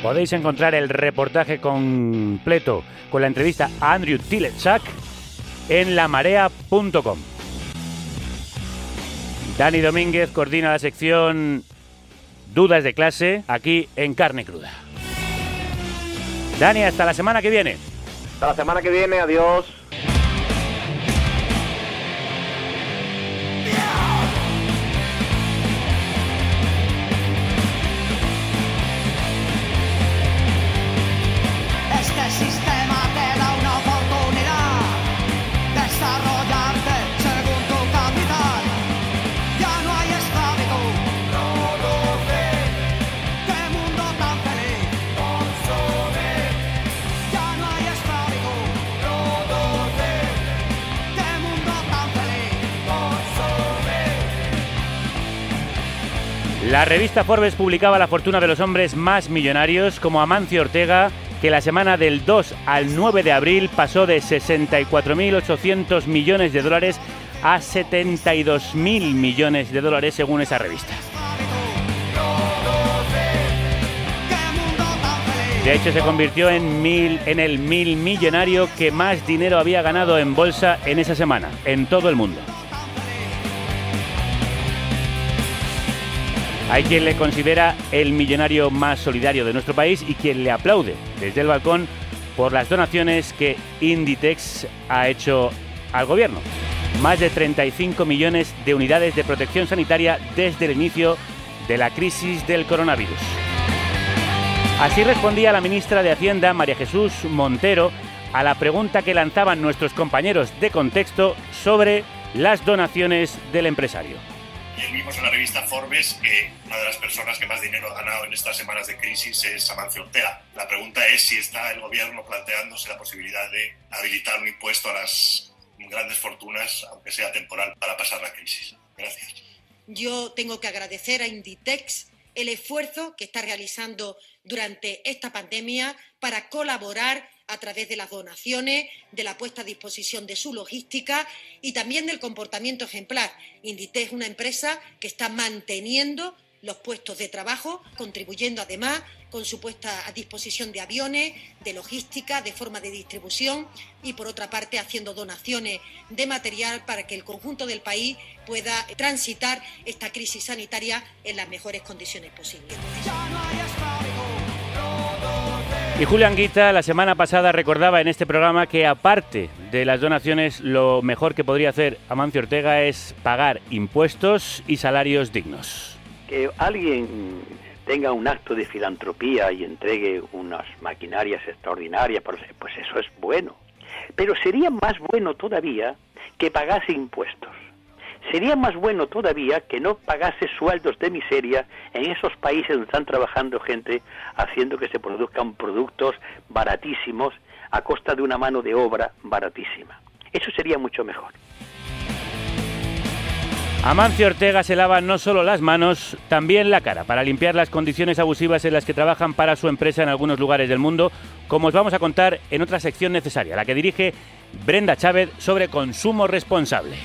Podéis encontrar el reportaje completo con la entrevista a Andrew Tilechak en lamarea.com. Dani Domínguez coordina la sección Dudas de clase aquí en Carne Cruda. Dani, hasta la semana que viene. Hasta la semana que viene, adiós. La revista Forbes publicaba la fortuna de los hombres más millonarios como Amancio Ortega, que la semana del 2 al 9 de abril pasó de 64.800 millones de dólares a 72.000 millones de dólares según esa revista. De hecho, se convirtió en, mil, en el mil millonario que más dinero había ganado en bolsa en esa semana, en todo el mundo. Hay quien le considera el millonario más solidario de nuestro país y quien le aplaude desde el balcón por las donaciones que Inditex ha hecho al gobierno. Más de 35 millones de unidades de protección sanitaria desde el inicio de la crisis del coronavirus. Así respondía la ministra de Hacienda, María Jesús Montero, a la pregunta que lanzaban nuestros compañeros de contexto sobre las donaciones del empresario. Vimos en la revista Forbes que una de las personas que más dinero ha ganado en estas semanas de crisis es Amancio Ortega. La pregunta es si está el gobierno planteándose la posibilidad de habilitar un impuesto a las grandes fortunas, aunque sea temporal, para pasar la crisis. Gracias. Yo tengo que agradecer a Inditex el esfuerzo que está realizando durante esta pandemia para colaborar a través de las donaciones, de la puesta a disposición de su logística y también del comportamiento ejemplar. Inditex es una empresa que está manteniendo los puestos de trabajo, contribuyendo además con su puesta a disposición de aviones, de logística, de forma de distribución y por otra parte haciendo donaciones de material para que el conjunto del país pueda transitar esta crisis sanitaria en las mejores condiciones posibles. Y Julián Guita la semana pasada recordaba en este programa que aparte de las donaciones lo mejor que podría hacer Amancio Ortega es pagar impuestos y salarios dignos. Que alguien tenga un acto de filantropía y entregue unas maquinarias extraordinarias, pues eso es bueno. Pero sería más bueno todavía que pagase impuestos. Sería más bueno todavía que no pagase sueldos de miseria en esos países donde están trabajando gente haciendo que se produzcan productos baratísimos a costa de una mano de obra baratísima. Eso sería mucho mejor. Amancio Ortega se lava no solo las manos, también la cara, para limpiar las condiciones abusivas en las que trabajan para su empresa en algunos lugares del mundo, como os vamos a contar en otra sección necesaria, la que dirige Brenda Chávez sobre consumo responsable.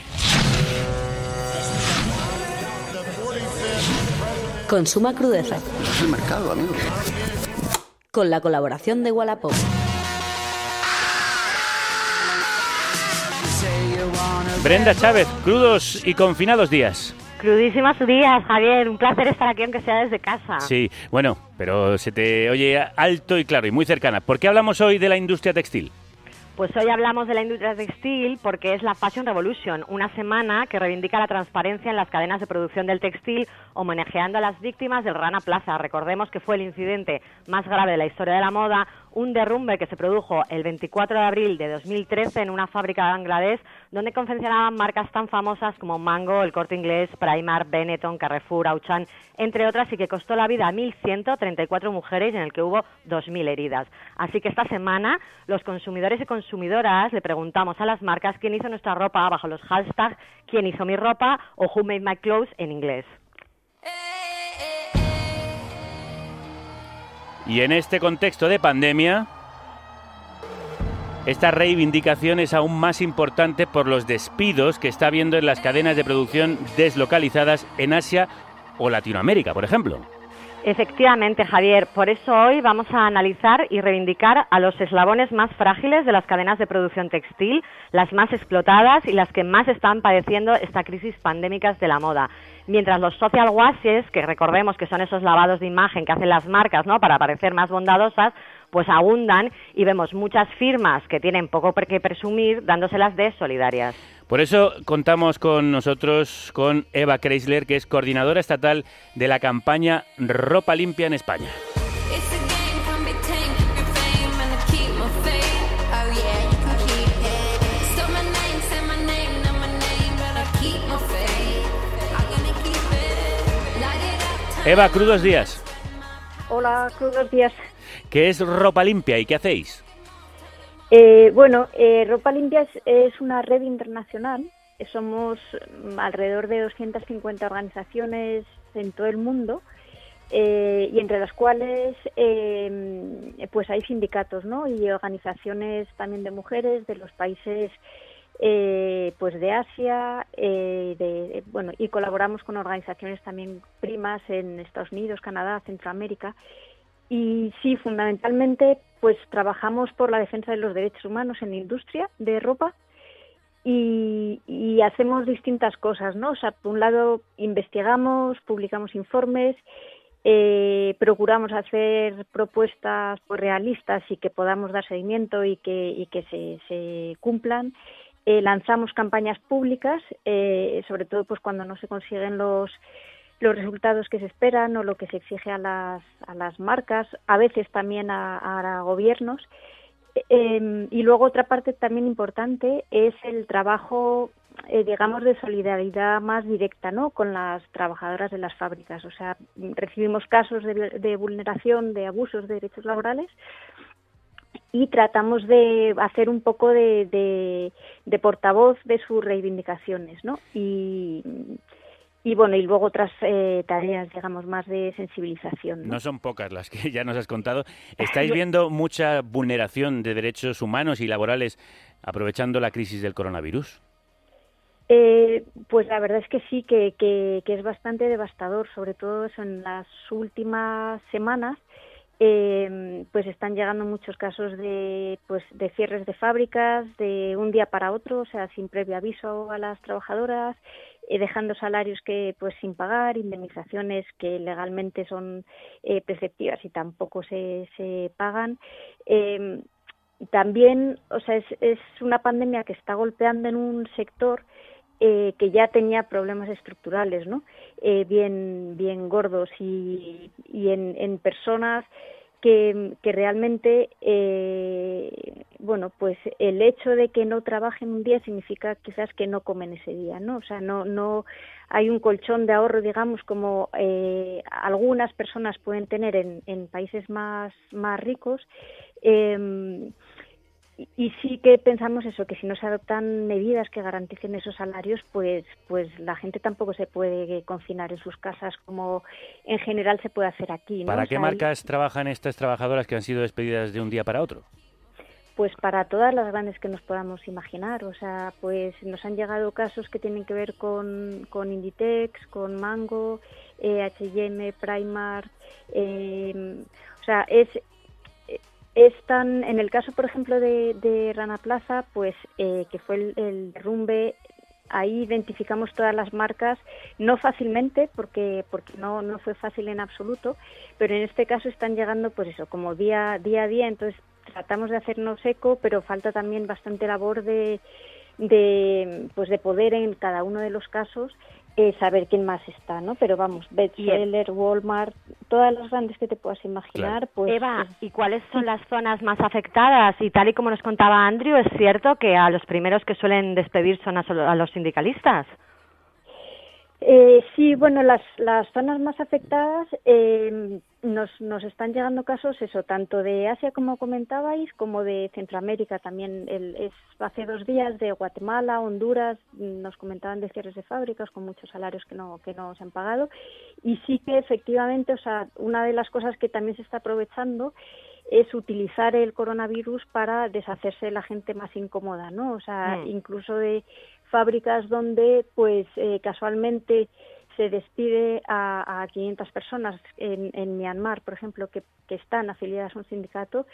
Consuma crudeza. Es el mercado, amigo. Con la colaboración de Wallapop. Brenda Chávez, crudos y confinados días. Crudísimas días, Javier. Un placer estar aquí, aunque sea desde casa. Sí, bueno, pero se te oye alto y claro y muy cercana. ¿Por qué hablamos hoy de la industria textil? Pues hoy hablamos de la industria textil porque es la Fashion Revolution, una semana que reivindica la transparencia en las cadenas de producción del textil, homenajeando a las víctimas del Rana Plaza. Recordemos que fue el incidente más grave de la historia de la moda, un derrumbe que se produjo el 24 de abril de 2013 en una fábrica de Bangladesh donde confeccionaban marcas tan famosas como Mango, El Corte Inglés, Primark, Benetton, Carrefour, Auchan, entre otras, y que costó la vida a 1.134 mujeres en el que hubo 2.000 heridas. Así que esta semana los consumidores y consumidoras le preguntamos a las marcas quién hizo nuestra ropa bajo los hashtags quién hizo mi ropa o who made my clothes en inglés. Y en este contexto de pandemia, esta reivindicación es aún más importante por los despidos que está habiendo en las cadenas de producción deslocalizadas en Asia o Latinoamérica, por ejemplo. Efectivamente, Javier. Por eso hoy vamos a analizar y reivindicar a los eslabones más frágiles de las cadenas de producción textil, las más explotadas y las que más están padeciendo esta crisis pandémica de la moda. Mientras los social washes, que recordemos que son esos lavados de imagen que hacen las marcas, ¿no? Para parecer más bondadosas, pues abundan y vemos muchas firmas que tienen poco que presumir dándoselas de solidarias. Por eso contamos con nosotros con Eva Kreisler, que es coordinadora estatal de la campaña Ropa Limpia en España. Eva, crudos días. Hola, crudos días. ¿Qué es Ropa Limpia y qué hacéis? Eh, bueno, eh, Ropa Limpia es, es, una red internacional. Somos alrededor de 250 organizaciones en todo el mundo eh, y entre las cuales eh, pues hay sindicatos ¿no? y organizaciones también de mujeres de los países pues de Asia de, bueno y colaboramos con organizaciones también primas en Estados Unidos, Canadá, Centroamérica y sí, fundamentalmente, pues trabajamos por la defensa de los derechos humanos en la industria de ropa y, y, hacemos distintas cosas, ¿no? O sea, por un lado investigamos, publicamos informes, eh, procuramos hacer propuestas pues, realistas y que podamos dar seguimiento y que, y que se, se cumplan. Eh, lanzamos campañas públicas, eh, sobre todo pues cuando no se consiguen los los resultados que se esperan o lo que se exige a las, a las marcas, a veces también a, gobiernos. Eh, y luego otra parte también importante es el trabajo, eh, digamos, de solidaridad más directa, ¿no? Con las trabajadoras de las fábricas. O sea, recibimos casos de, de vulneración, de abusos de derechos laborales y tratamos de hacer un poco de, de, de portavoz de sus reivindicaciones, ¿no? Y y bueno, y luego otras eh, tareas, digamos, más de sensibilización. ¿no? ¿no? son pocas las que ya nos has contado. ¿Estáis viendo mucha vulneración de derechos humanos y laborales aprovechando la crisis del coronavirus? Eh, pues la verdad es que sí, que, que, que es bastante devastador, sobre todo eso en las últimas semanas. Eh, pues están llegando muchos casos de pues de cierres de fábricas de un día para otro, o sea, sin previo aviso a las trabajadoras, eh, dejando salarios que pues sin pagar, indemnizaciones que legalmente son eh, preceptivas y tampoco se, se pagan. Eh, también, o sea, es, es una pandemia que está golpeando en un sector eh, que ya tenía problemas estructurales, ¿no? Eh, bien, bien gordos y, y en, en personas que, realmente, eh, bueno, pues el hecho de que no trabajen un día significa quizás que no comen ese día, ¿no? O sea, no, no hay un colchón de ahorro, digamos, como eh, algunas personas pueden tener en, en países más, más ricos. Eh, y sí que pensamos eso que si no se adoptan medidas que garanticen esos salarios pues pues la gente tampoco se puede confinar en sus casas como en general se puede hacer aquí ¿no? ¿Para o qué sea, marcas hay... trabajan estas trabajadoras que han sido despedidas de un día para otro? Pues para todas las grandes que nos podamos imaginar, o sea, pues nos han llegado casos que tienen que ver con, con Inditex, con Mango, eh, H&M, Primark, eh, o sea, es están, en el caso, por ejemplo, de, de Rana Plaza, pues eh, que fue el, el, derrumbe, ahí identificamos todas las marcas, no fácilmente, porque, porque no, no fue fácil en absoluto, pero en este caso están llegando, pues eso, como día, día a día, entonces tratamos de hacernos eco, pero falta también bastante labor de, de, pues de poder en cada uno de los casos eh, saber quién más está, ¿no? Pero vamos, Bestseller, Walmart, todas las grandes que te puedas imaginar, claro. pues... Eva, ¿y cuáles son las zonas más afectadas? Y tal y como nos contaba Andrew, ¿es cierto que a los primeros que suelen despedir son a, a los sindicalistas? Eh, sí, bueno, las, las zonas más afectadas eh, nos, nos están llegando casos, eso, tanto de Asia como comentabais, como de Centroamérica también. El, es hace dos días de Guatemala, Honduras, nos comentaban de cierres de fábricas con muchos salarios que no que no se han pagado y sí que efectivamente, o sea, una de las cosas que también se está aprovechando es utilizar el coronavirus para deshacerse de la gente más incómoda, ¿no? O sea, mm. incluso de fábricas donde pues eh, casualmente se despide a, a 500 personas en, en Myanmar, por ejemplo, que, que están afiliadas a un sindicato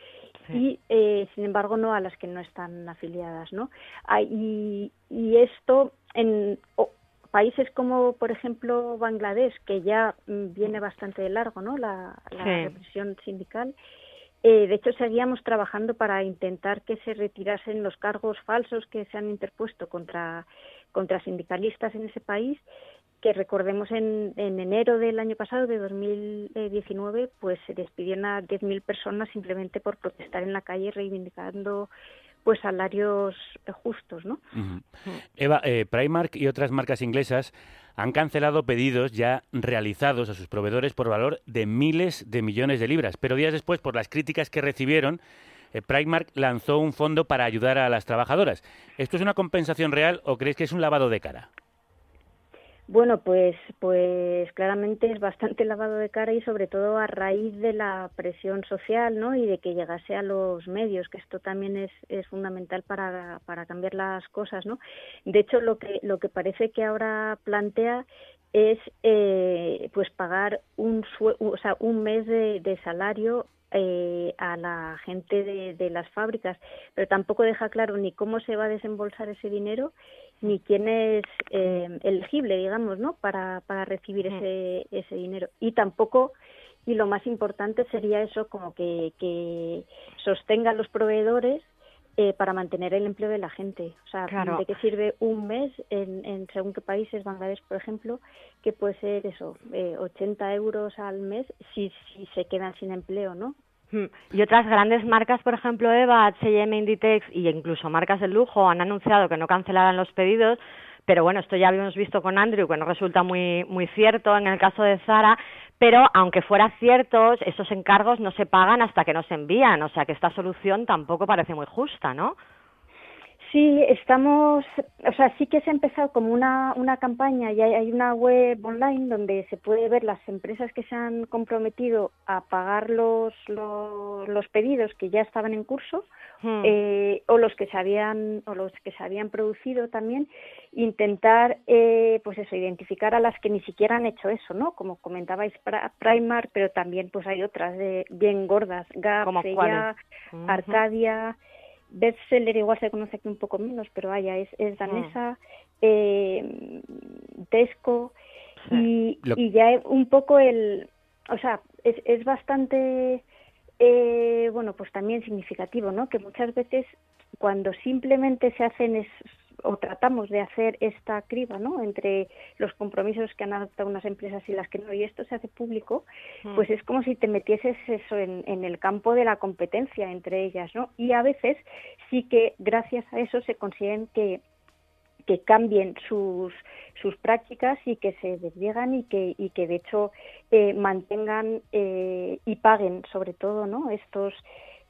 y, eh, sin embargo, no a las que no están afiliadas, ¿no? Ah, y, y esto en o- países como, por ejemplo, Bangladesh, que ya mm, viene bastante de largo, ¿no? La, la Sí. represión sindical. Eh, de hecho, seguíamos trabajando para intentar que se retirasen los cargos falsos que se han interpuesto contra, contra sindicalistas en ese país, que recordemos en, en enero del año pasado, de 2019, pues se despidieron a 10.000 personas simplemente por protestar en la calle reivindicando pues salarios justos, ¿no? Eva, eh, Primark y otras marcas inglesas han cancelado pedidos ya realizados a sus proveedores por valor de miles de millones de libras, pero días después, por las críticas que recibieron, eh, Primark lanzó un fondo para ayudar a las trabajadoras. ¿Esto es una compensación real o crees que es un lavado de cara? Bueno, pues, pues claramente es bastante lavado de cara y sobre todo a raíz de la presión social, ¿no? Y de que llegase a los medios, que esto también es, fundamental para, para cambiar las cosas, ¿no? De hecho, lo que lo que parece que ahora plantea es, eh, pues pagar un o sea, un mes de, salario eh, a la gente de las fábricas, pero tampoco deja claro ni cómo se va a desembolsar ese dinero ni quién es eh, elegible, digamos, ¿no? Para, para recibir ese, ese dinero. Y tampoco, y lo más importante sería eso, como que, que sostengan los proveedores eh, para mantener el empleo de la gente. O sea, Claro. ¿de qué sirve un mes en, en según qué países, Bangladesh, por ejemplo, que puede ser eso, eh, 80 euros al mes si, si se quedan sin empleo, ¿no? Mm. Y otras grandes marcas, por ejemplo, Eva, H&M, Inditex y incluso marcas de lujo han anunciado que no cancelarán los pedidos, pero bueno, esto ya habíamos visto con Andrew, que no resulta muy, muy cierto en el caso de Zara, pero aunque fuera cierto, esos encargos no se pagan hasta que no se envían, o sea que esta solución tampoco parece muy justa, ¿no? Sí, estamos, o sea, sí que se ha empezado como una, una campaña y hay, hay una web online donde se puede ver las empresas que se han comprometido a pagar los, los, los pedidos que ya estaban en curso Hmm. eh, o los que se habían o los que se habían producido también intentar eh, pues eso identificar a las que ni siquiera han hecho eso no como comentabais Primark pero también pues hay otras de bien gordas Gap ¿Cómo C&A, cuáles? Ujú. Bestseller igual se conoce aquí un poco menos pero vaya es, es danesa eh, Tesco y, Lo- y ya un poco el o sea es, es bastante eh, bueno, pues también significativo, ¿no? Que muchas veces cuando simplemente se hacen es, o tratamos de hacer esta criba, ¿no? Entre los compromisos que han adoptado unas empresas y las que no, y esto se hace público, Mm. pues es como si te metieses eso en, en el campo de la competencia entre ellas, ¿no? Y a veces sí que gracias a eso se consiguen que que cambien sus sus prácticas y que se desdiegan y que y que de hecho eh, mantengan eh, y paguen sobre todo no estos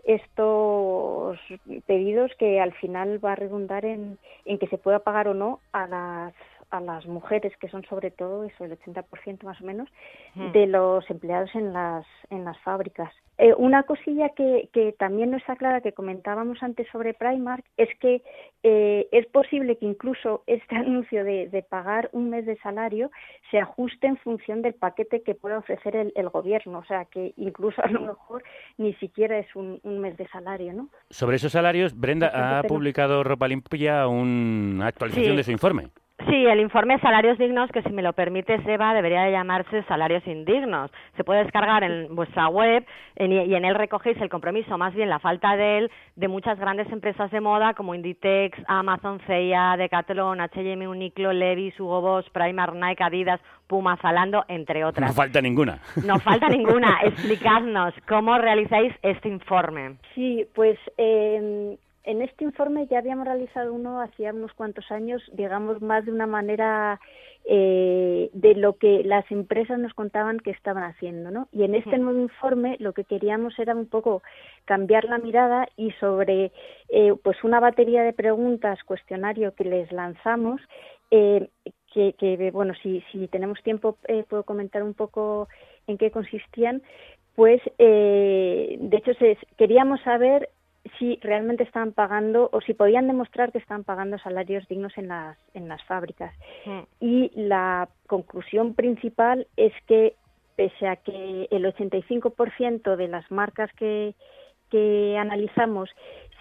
estos pedidos que al final va a redundar en, en que se pueda pagar o no a las a las mujeres que son sobre todo eso el 80% más o menos Hmm. de los empleados en las en las fábricas Eh, una cosilla que, que también no está clara que comentábamos antes sobre Primark es que eh, es posible que incluso este anuncio de, de pagar un mes de salario se ajuste en función del paquete que pueda ofrecer el, el gobierno o sea que incluso a lo mejor ni siquiera es un, un mes de salario no Sobre esos salarios, Brenda ha publicado Ropa Limpia una actualización Sí. de su informe. Sí, el informe Salarios Dignos, que si me lo permites, Eva, debería de llamarse Salarios Indignos. Se puede descargar en vuestra web en- y en él recogéis el compromiso, más bien la falta de él, de muchas grandes empresas de moda como Inditex, Amazon, C&A, Decathlon, H&M, Uniqlo, Levi's, Hugo Boss, Primark, Nike, Adidas, Puma, Zalando, entre otras. No falta ninguna. No falta ninguna. Explicadnos cómo realizáis este informe. Sí, pues eh, en este informe ya habíamos realizado uno hacía unos cuantos años, digamos, más de una manera eh, de lo que las empresas nos contaban que estaban haciendo, ¿no? Y en este nuevo informe lo que queríamos era un poco cambiar la mirada y sobre eh, pues una batería de preguntas, cuestionario que les lanzamos, eh, que, que, bueno, si, si tenemos tiempo eh, puedo comentar un poco en qué consistían, pues eh, de hecho se- queríamos saber si realmente estaban pagando o si podían demostrar que estaban pagando salarios dignos en las, en las fábricas. Mm. Y la conclusión principal es que pese a que el 85% de las marcas que, que analizamos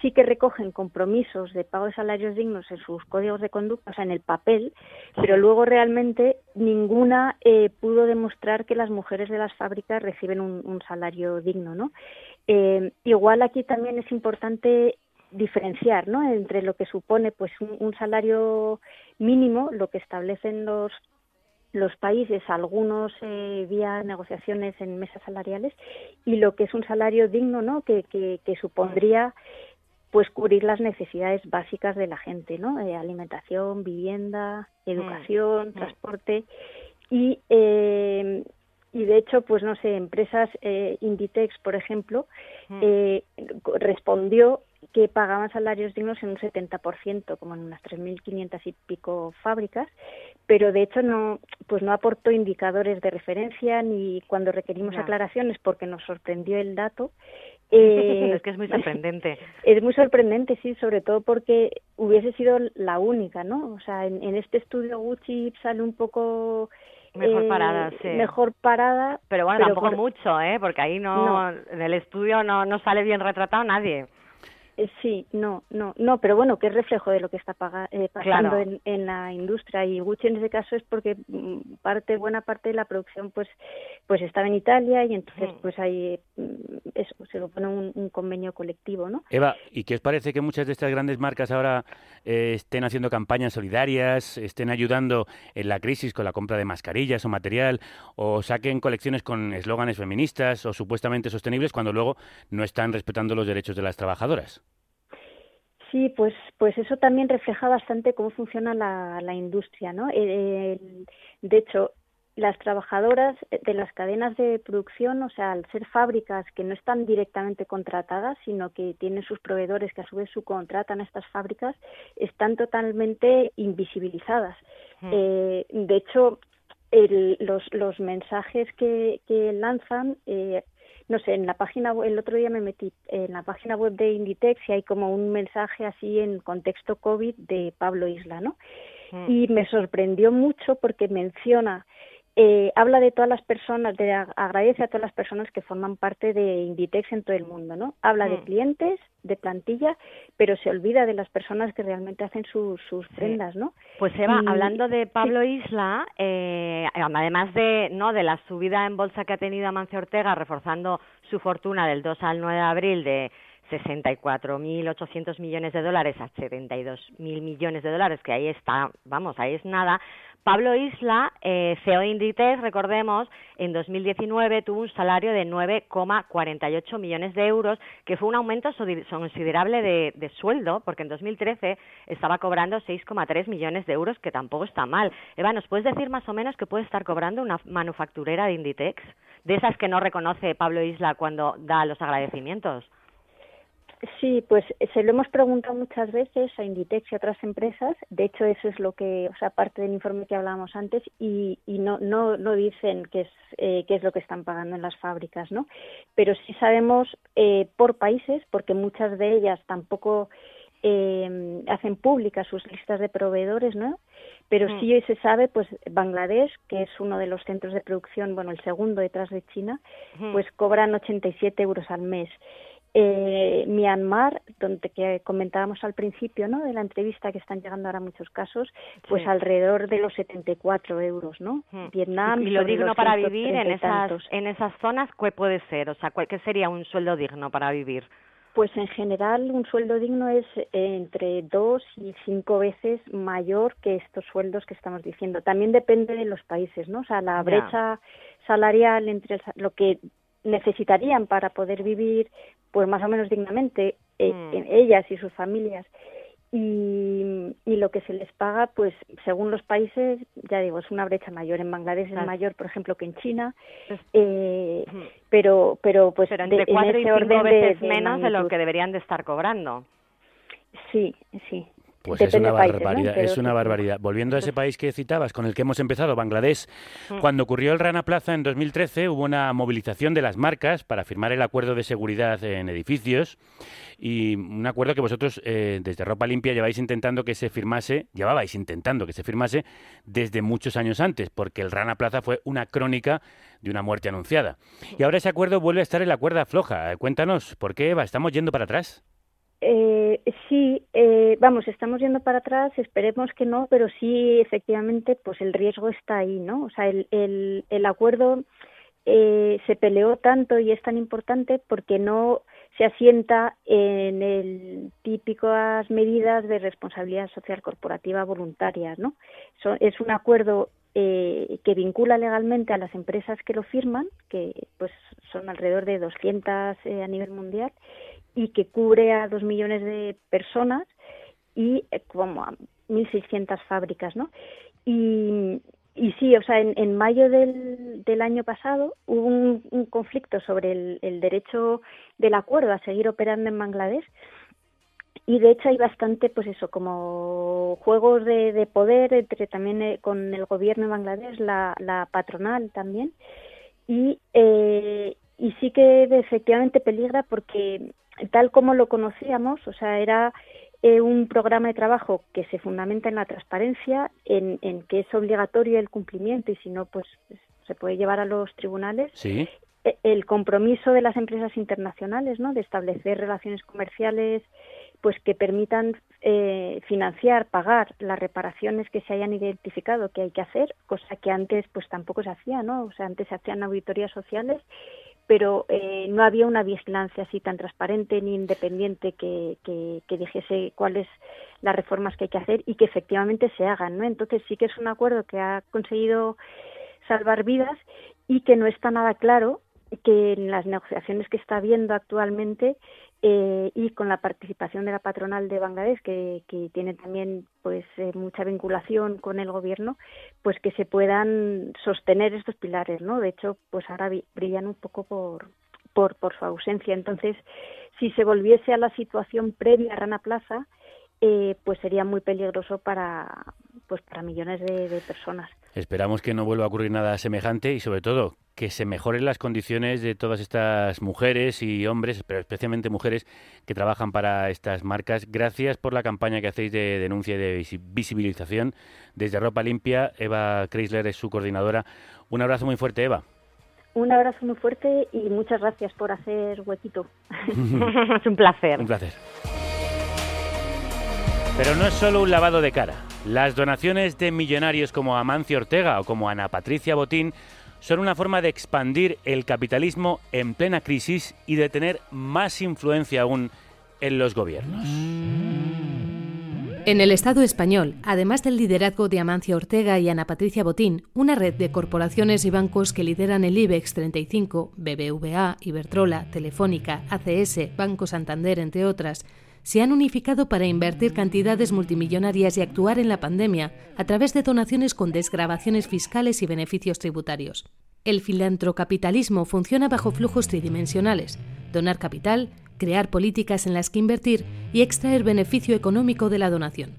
sí que recogen compromisos de pago de salarios dignos en sus códigos de conducta, o sea, en el papel, pero luego realmente ninguna eh, pudo demostrar que las mujeres de las fábricas reciben un, salario digno, ¿no? Eh, igual aquí también es importante diferenciar, ¿no? Entre lo que supone, pues, un, salario mínimo, lo que establecen los los países, algunos eh, vía negociaciones en mesas salariales, y lo que es un salario digno, ¿no? Que supondría pues cubrir las necesidades básicas de la gente, ¿no? Eh, alimentación, vivienda, educación, Mm. transporte y eh, y de hecho, pues no sé, empresas eh, Inditex, por ejemplo, Mm. eh, respondió que pagaban salarios dignos en un 70%, como en unas 3.500 y pico fábricas, pero de hecho no, pues no aportó indicadores de referencia ni cuando requerimos aclaraciones porque nos sorprendió el dato. Eh, es que es muy sorprendente. es muy sorprendente, sí, sobre todo porque hubiese sido la única, ¿no? O sea, en, en este estudio Gucci sale un poco Mejor eh, parada, sí. Mejor parada. Pero bueno, tampoco por- mucho, ¿eh? Porque ahí no, No. en el estudio no, no sale bien retratado nadie. Eh, Sí, no, no, no, pero bueno, que es reflejo de lo que está paga- eh, pasando Claro. en, en la industria y Gucci en ese caso es porque mm, parte, buena parte de la producción pues, pues estaba en Italia y entonces Mm. pues ahí mm, eso se supone un, un convenio colectivo, ¿no? Eva, ¿y qué os parece que muchas de estas grandes marcas ahora eh, estén haciendo campañas solidarias, estén ayudando en la crisis con la compra de mascarillas o material, o saquen colecciones con eslóganes feministas o supuestamente sostenibles cuando luego no están respetando los derechos de las trabajadoras? Sí, pues, pues eso también refleja bastante cómo funciona la, la industria, ¿no? Eh, el- de hecho, las trabajadoras de las cadenas de producción, o sea, al ser fábricas que no están directamente contratadas, sino que tienen sus proveedores que a su vez subcontratan a estas fábricas, están totalmente invisibilizadas. Mm. Eh, de hecho, el- los, los mensajes que, que lanzan, eh, no sé, en la página, el otro día me metí en la página web de Inditex y hay como un mensaje así en contexto COVID de Pablo Isla, ¿no? Mm. Y me sorprendió mucho porque menciona, eh, habla de todas las personas, de, agradece a todas las personas que forman parte de Inditex en todo el mundo, ¿no? Habla de Mm. clientes, de plantilla, pero se olvida de las personas que realmente hacen sus, sus prendas, ¿no? Pues Eva, Y- hablando de sí. Pablo Isla, eh, además de no de la subida en bolsa que ha tenido Amancio Ortega, reforzando su fortuna del 2 al 9 de abril de 64.800 millones de dólares a 72.000 millones de dólares, que ahí está, vamos, ahí es nada. Pablo Isla, eh, CEO de Inditex, recordemos, en 2019 tuvo un salario de 9,48 millones de euros, que fue un aumento considerable de, de sueldo, porque en 2013 estaba cobrando 6,3 millones de euros, que tampoco está mal. Eva, ¿nos puedes decir más o menos qué puede estar cobrando una manufacturera de Inditex? De esas que no reconoce Pablo Isla cuando da los agradecimientos. Sí, pues eh, se lo hemos preguntado muchas veces a Inditex y a otras empresas. De hecho, eso es lo que, o sea, parte del informe que hablábamos antes, y, y no, no, no dicen qué es, eh, qué es lo que están pagando en las fábricas, ¿no? Pero sí sabemos eh, por países, porque muchas de ellas tampoco eh, hacen públicas sus listas de proveedores, ¿no? Pero Mm. sí se sabe, pues Bangladesh, que es uno de los centros de producción, bueno, el segundo detrás de China, pues cobran 87 euros al mes. Eh, Myanmar, donde que comentábamos al principio, ¿no? De la entrevista que están llegando ahora muchos casos, pues Sí. alrededor de los 74 euros, ¿no? Mm. Vietnam y lo digno para 130 vivir en y esas en esas zonas qué puede ser o sea cuál- qué sería un sueldo digno para vivir Pues en general un sueldo digno es eh, entre dos y cinco veces mayor que estos sueldos que estamos diciendo. También depende de los países, ¿no? O sea, la brecha salarial entre el lo que necesitarían para poder vivir, pues más o menos dignamente, eh, Mm. en ellas y sus familias. Y, y lo que se les paga, pues según los países, ya digo, es una brecha mayor. En Bangladesh es mayor, por ejemplo, que en China. Eh, pero, pero pues pero de- entre en cuatro y cinco orden de- veces de menos de lo que deberían de estar cobrando Sí, sí. Pues es una barbaridad, es una barbaridad. Volviendo a ese país que citabas, con el que hemos empezado, Bangladesh, Mm. cuando ocurrió el Rana Plaza en 2013 hubo una movilización de las marcas para firmar el acuerdo de seguridad en edificios y un acuerdo que vosotros eh, desde Ropa Limpia lleváis intentando que se firmase, llevabais intentando que se firmase desde muchos años antes, porque el Rana Plaza fue una crónica de una muerte anunciada. Y ahora ese acuerdo vuelve a estar en la cuerda floja. Eh, Cuéntanos, ¿por qué, Eva? ¿Estamos yendo para atrás? Eh, sí, eh, vamos, estamos yendo para atrás, esperemos que no, pero sí, efectivamente, pues el riesgo está ahí, ¿no? O sea, el, el, acuerdo eh, se peleó tanto y es tan importante porque no se asienta en el típicas medidas de responsabilidad social corporativa voluntarias, ¿no? Es un acuerdo eh, que vincula legalmente a las empresas que lo firman, que pues son alrededor de 200 eh, a nivel mundial, y que cubre a dos millones de personas y eh, como a 1.600 fábricas, ¿no? Y, y sí, o sea, en, mayo del, del año pasado hubo un, un conflicto sobre el, el derecho del acuerdo a seguir operando en Bangladesh y de hecho hay bastante, pues eso, como juegos de, de poder entre también eh, con el gobierno de Bangladesh, la, la patronal también y eh, y sí que efectivamente peligra porque tal como lo conocíamos, o sea, era eh, un programa de trabajo que se fundamenta en la transparencia, en, en que es obligatorio el cumplimiento y si no, pues se puede llevar a los tribunales. Sí. E- El compromiso de las empresas internacionales, ¿no? De establecer relaciones comerciales, pues que permitan eh, financiar, pagar las reparaciones que se hayan identificado que hay que hacer, cosa que antes pues tampoco se hacía, ¿no? O sea, antes se hacían auditorías sociales, pero eh, no había una vigilancia así tan transparente ni independiente que, que, dijese cuáles las reformas que hay que hacer y que efectivamente se hagan, ¿no? Entonces sí que es un acuerdo que ha conseguido salvar vidas y que no está nada claro que en las negociaciones que está habiendo actualmente eh, y con la participación de la patronal de Bangladesh que, que tiene también pues eh, mucha vinculación con el gobierno pues que se puedan sostener estos pilares no de hecho pues ahora brillan un poco por por por su ausencia. Entonces si se volviese a la situación previa a Rana Plaza eh, pues sería muy peligroso para pues para millones de personas Esperamos que no vuelva a ocurrir nada semejante y sobre todo que se mejoren las condiciones de todas estas mujeres y hombres, pero especialmente mujeres que trabajan para estas marcas. Gracias por la campaña que hacéis de denuncia y de visi- visibilización desde Ropa Limpia. Eva Chrysler es su coordinadora. Un abrazo muy fuerte, Eva. Un abrazo muy fuerte y muchas gracias por hacer huequito. es un placer. Un placer. Pero no es solo un lavado de cara. Las donaciones de millonarios como Amancio Ortega o como Ana Patricia Botín son una forma de expandir el capitalismo en plena crisis y de tener más influencia aún en los gobiernos. En el Estado español, además del liderazgo de Amancio Ortega y Ana Patricia Botín, una red de corporaciones y bancos que lideran el IBEX 35, BBVA, Iberdrola, Telefónica, ACS, Banco Santander, entre otras, se han unificado para invertir cantidades multimillonarias y actuar en la pandemia a través de donaciones con desgravaciones fiscales y beneficios tributarios. El filantrocapitalismo funciona bajo flujos tridimensionales: donar capital, crear políticas en las que invertir y extraer beneficio económico de la donación.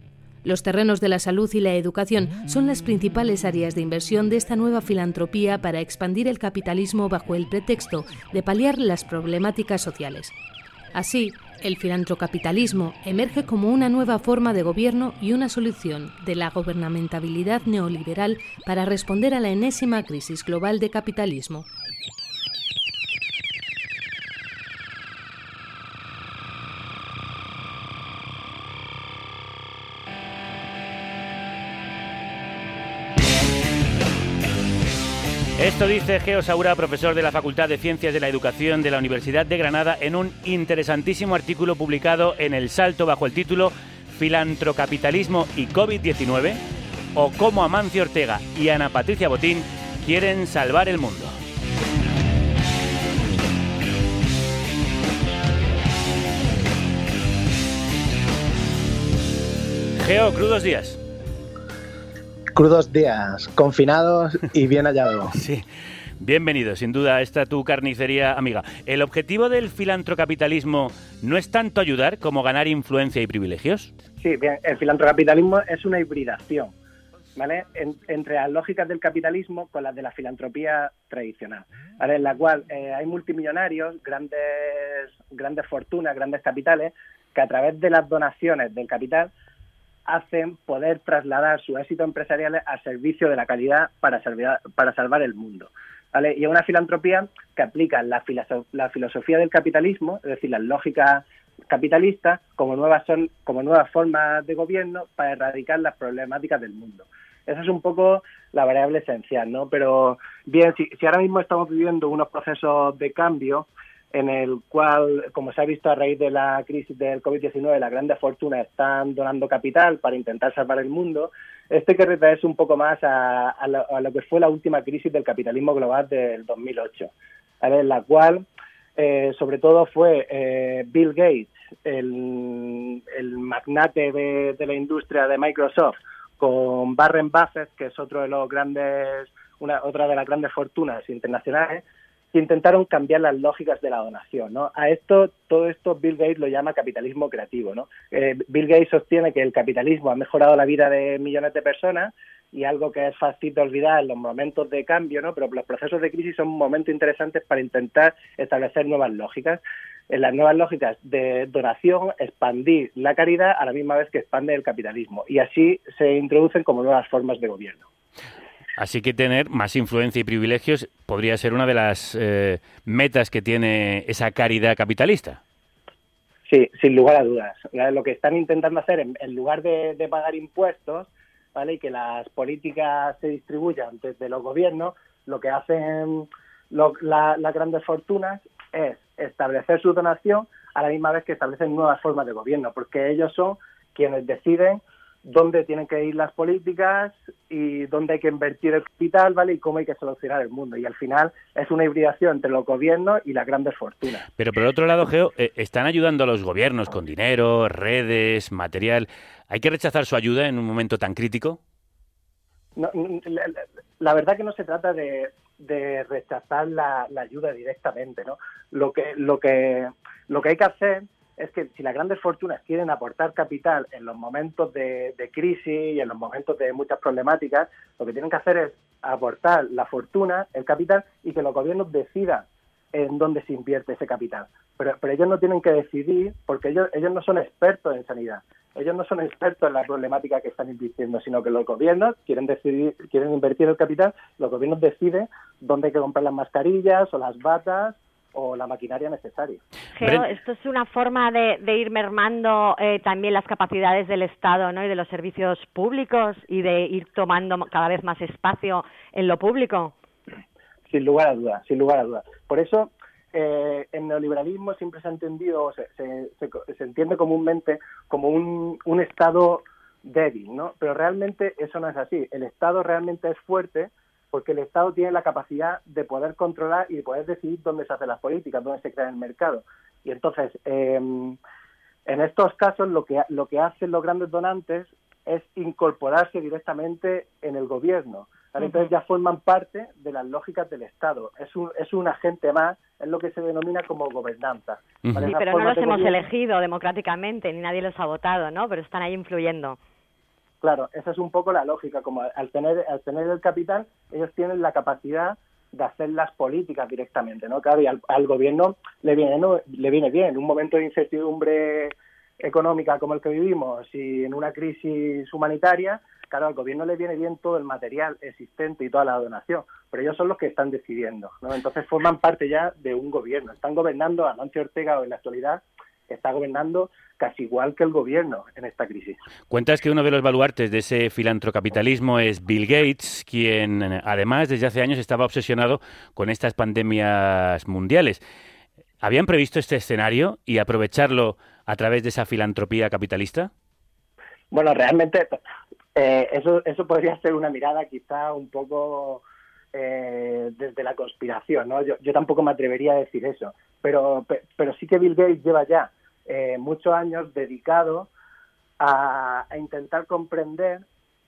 Los terrenos de la salud y la educación son las principales áreas de inversión de esta nueva filantropía para expandir el capitalismo bajo el pretexto de paliar las problemáticas sociales. Así, el filantrocapitalismo emerge como una nueva forma de gobierno y una solución de la gubernamentabilidad neoliberal para responder a la enésima crisis global de capitalismo. Esto dice Geo Saura, profesor de la Facultad de Ciencias de la Educación de la Universidad de Granada, en un interesantísimo artículo publicado en El Salto bajo el título Filantrocapitalismo y COVID-19 o cómo Amancio Ortega y Ana Patricia Botín quieren salvar el mundo. Geo, crudos días. Crudos días, confinados y bien hallados. Sí. Bienvenido, sin duda, a esta tu carnicería amiga. ¿El objetivo del filantrocapitalismo no es tanto ayudar como ganar influencia y privilegios? Sí, bien, el filantrocapitalismo es una hibridación, ¿vale? En- entre las lógicas del capitalismo con las de la filantropía tradicional, ¿vale? En la cual eh, hay multimillonarios, grandes, grandes fortunas, grandes capitales, que a través de las donaciones del capital hacen poder trasladar sus éxitos empresariales al servicio de la calidad para, salvar- para salvar el mundo. ¿vale? Y es una filantropía que aplica la, la filosofía del capitalismo, es decir, las lógicas capitalistas, como nuevas, son, como nuevas formas de gobierno para erradicar las problemáticas del mundo. Esa es un poco la variable esencial, ¿no? Pero bien, si ahora mismo estamos viviendo unos procesos de cambio en el cual, como se ha visto a raíz de la crisis del COVID-19, las grandes fortunas están donando capital para intentar salvar el mundo, este que retraerse un poco más a, lo, a lo que fue la última crisis del capitalismo global del 2008, ¿vale? en la cual, eh, sobre todo, fue eh, Bill Gates, el, magnate de, la industria de Microsoft, con Warren Buffett, que es otro de los grandes, una, otra de las grandes fortunas internacionales, intentaron cambiar las lógicas de la donación, ¿no? A esto, todo esto Bill Gates lo llama capitalismo creativo, ¿no? Eh, Bill Gates sostiene que el capitalismo ha mejorado la vida de millones de personas y algo que es fácil de olvidar en los momentos de cambio, ¿no? Pero los procesos de crisis son momentos interesantes para intentar establecer nuevas lógicas. En las nuevas lógicas de donación, expandir la caridad a la misma vez que expande el capitalismo. Y así se introducen como nuevas formas de gobierno. Así que tener más influencia y privilegios podría ser una de las eh, metas que tiene esa caridad capitalista. Sí, sin lugar a dudas. Lo que están intentando hacer, en, en lugar de, de pagar impuestos, ¿vale? Y que las políticas se distribuyan desde los gobiernos, lo que hacen lo- la- las grandes fortunas es establecer su donación a la misma vez que establecen nuevas formas de gobierno, porque ellos son quienes deciden dónde tienen que ir las políticas y dónde hay que invertir el capital, ¿vale? Y cómo hay que solucionar el mundo. Y al final es una hibridación entre los gobiernos y las grandes fortunas. Pero por otro lado, Geo, eh, están ayudando a los gobiernos con dinero, redes, material. ¿Hay que rechazar su ayuda en un momento tan crítico? No, la verdad que no se trata de, de rechazar la, la ayuda directamente, ¿no? Lo que, lo que, lo que hay que hacer es que si las grandes fortunas quieren aportar capital en los momentos de, crisis y en los momentos de muchas problemáticas, lo que tienen que hacer es aportar la fortuna, el capital, y que los gobiernos decidan en dónde se invierte ese capital. Pero, pero ellos no tienen que decidir porque ellos, ellos no son expertos en sanidad. Ellos no son expertos en la problemática que están invirtiendo, sino que los gobiernos quieren decidir, quieren invertir el capital, los gobiernos deciden dónde hay que comprar las mascarillas o las batas o la maquinaria necesaria. Geo, esto es una forma de, de ir mermando eh, también las capacidades del Estado ¿no? y de los servicios públicos y de ir tomando cada vez más espacio en lo público. Sin lugar a dudas, sin lugar a dudas. Por eso, eh, el neoliberalismo siempre se ha entendido, o se, se, se- se entiende comúnmente como un, un Estado débil, ¿no? Pero realmente eso no es así. El Estado realmente es fuerte porque el Estado tiene la capacidad de poder controlar y de poder decidir dónde se hacen las políticas, dónde se crea el mercado. Y entonces, eh, en estos casos, lo que, lo que hacen los grandes donantes es incorporarse directamente en el gobierno. ¿vale? Entonces ya forman parte de las lógicas del Estado. Es un, es un agente más, es lo que se denomina como gobernanza. ¿vale? Sí, pero no los hemos gobierno- elegido democráticamente, ni nadie los ha votado, ¿no? Pero están ahí influyendo. Claro, esa es un poco la lógica. Como al tener, al tener el capital, ellos tienen la capacidad de hacer las políticas directamente, ¿no? Claro, y al, gobierno le viene, ¿no? le viene bien. En un momento de incertidumbre económica como el que vivimos y en una crisis humanitaria, claro, al gobierno le viene bien todo el material existente y toda la donación, pero ellos son los que están decidiendo, ¿no? Entonces forman parte ya de un gobierno. Están gobernando, Amancio Ortega en la actualidad está gobernando casi igual que el gobierno en esta crisis. Cuentas que uno de los baluartes de ese filantrocapitalismo es Bill Gates, quien además desde hace años estaba obsesionado con estas pandemias mundiales. ¿Habían previsto este escenario y aprovecharlo a través de esa filantropía capitalista? Bueno, realmente eh, eso, eso podría ser una mirada quizá un poco eh, desde la conspiración, ¿no? Yo, yo tampoco me atrevería a decir eso, pero, pe- pero sí que Bill Gates lleva ya eh, muchos años dedicado a, a intentar comprender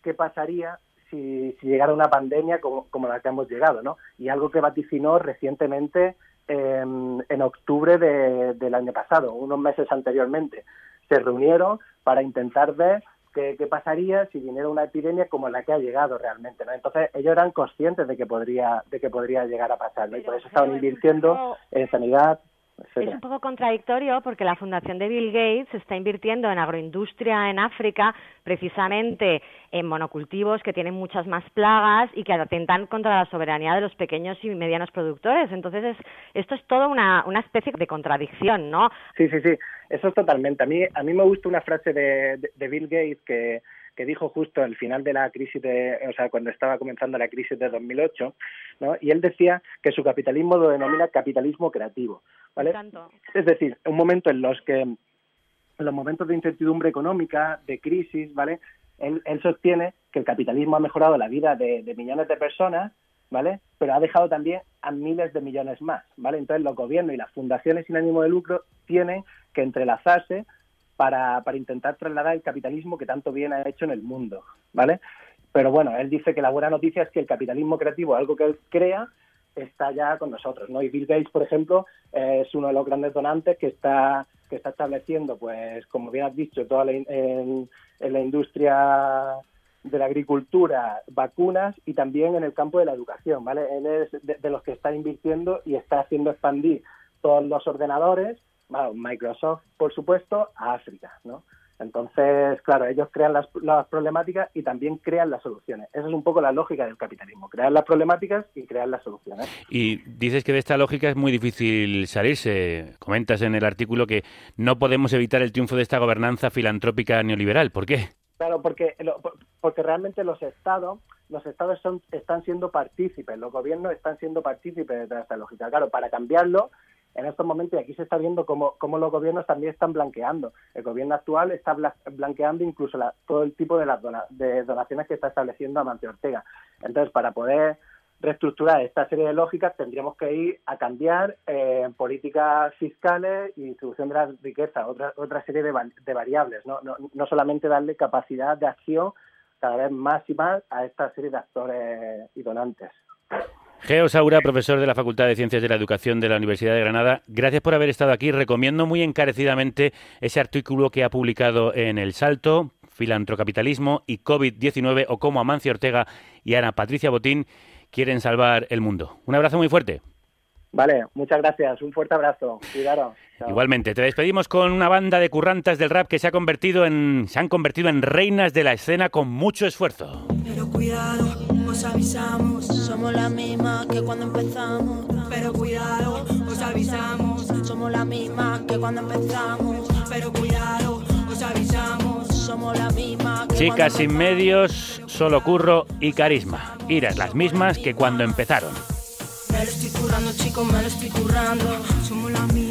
qué pasaría si, si llegara una pandemia como, como la que hemos llegado, ¿no? Y algo que vaticinó recientemente en, en octubre de- del año pasado, unos meses anteriormente. se reunieron para intentar ver qué, qué pasaría si viniera una epidemia como la que ha llegado realmente, ¿no? Entonces ellos eran conscientes de que podría, de que podría llegar a pasar, ¿no? Y por eso estaban invirtiendo en sanidad, Es un poco contradictorio porque la fundación de Bill Gates está invirtiendo en agroindustria en África, precisamente en monocultivos que tienen muchas más plagas y que atentan contra la soberanía de los pequeños y medianos productores. Entonces, es, esto es toda una, una especie de contradicción, ¿no? Sí, sí, sí, eso es totalmente. A mí, a mí me gusta una frase de, de- de Bill Gates que, que dijo justo al final de la crisis, de, o sea, cuando estaba comenzando la crisis de 2008, ¿no? Y él decía que su capitalismo lo denomina capitalismo creativo, ¿vale? Es decir, un momento en los que, en los momentos de incertidumbre económica, de crisis, ¿vale? Él, él sostiene que el capitalismo ha mejorado la vida de, de millones de personas, ¿vale? Pero ha dejado también a miles de millones más, ¿vale? Entonces los gobiernos y las fundaciones sin ánimo de lucro tienen que entrelazarse para, intentar trasladar el capitalismo que tanto bien ha hecho en el mundo, ¿vale? Pero bueno, él dice que la buena noticia es que el capitalismo creativo, algo que él crea, está ya con nosotros, ¿no? Y Bill Gates, por ejemplo, es uno de los grandes donantes que está que está estableciendo, pues, como bien has dicho, toda la, en, la industria de la agricultura, vacunas y también en el campo de la educación, ¿vale? Él es de los que está invirtiendo y está haciendo expandir todos los ordenadores, bueno, Microsoft, por supuesto, a África, ¿no? Entonces, claro, ellos crean las, las problemáticas y también crean las soluciones. Esa es un poco la lógica del capitalismo, crear las problemáticas y crear las soluciones. Y dices que de esta lógica es muy difícil salirse. Comentas en el artículo que no podemos evitar el triunfo de esta gobernanza filantrópica neoliberal. ¿Por qué? Claro, porque porque realmente los estados los estados son están siendo partícipes, los gobiernos están siendo partícipes de esta lógica. Claro, para cambiarlo en estos momentos y aquí se está viendo cómo, cómo los gobiernos también están blanqueando. El gobierno actual está bla- blanqueando incluso todo el tipo de las dona- de donaciones que está estableciendo Amancio Ortega. Entonces, para poder reestructurar esta serie de lógicas tendríamos que ir a cambiar eh, políticas fiscales y distribución de la riqueza, otra otra serie de, de variables, ¿no? No, no solamente darle capacidad de acción cada vez más y más a esta serie de actores y donantes. Geo Saura, profesor de la Facultad de Ciencias de la Educación de la Universidad de Granada, gracias por haber estado aquí. Recomiendo muy encarecidamente ese artículo que ha publicado en El Salto, Filantrocapitalismo y COVID-19 o cómo Amancio Ortega y Ana Patricia Botín quieren salvar el mundo. Un abrazo muy fuerte. Vale, muchas gracias, un fuerte abrazo. Cuidaros. Chao. Igualmente, te despedimos con una banda de currantas del rap que se ha convertido en se han convertido en reinas de la escena con mucho esfuerzo. Pero cuidado, os avisamos, somos la misma que cuando empezamos. Pero cuidado, os avisamos, somos la misma que cuando empezamos. Pero cuidado, os avisamos, somos la misma que Chicas sin medios, solo curro y carisma. Iras las mismas que cuando empezaron. Me lo estoy currando, chicos, me lo estoy currando. Somos la misma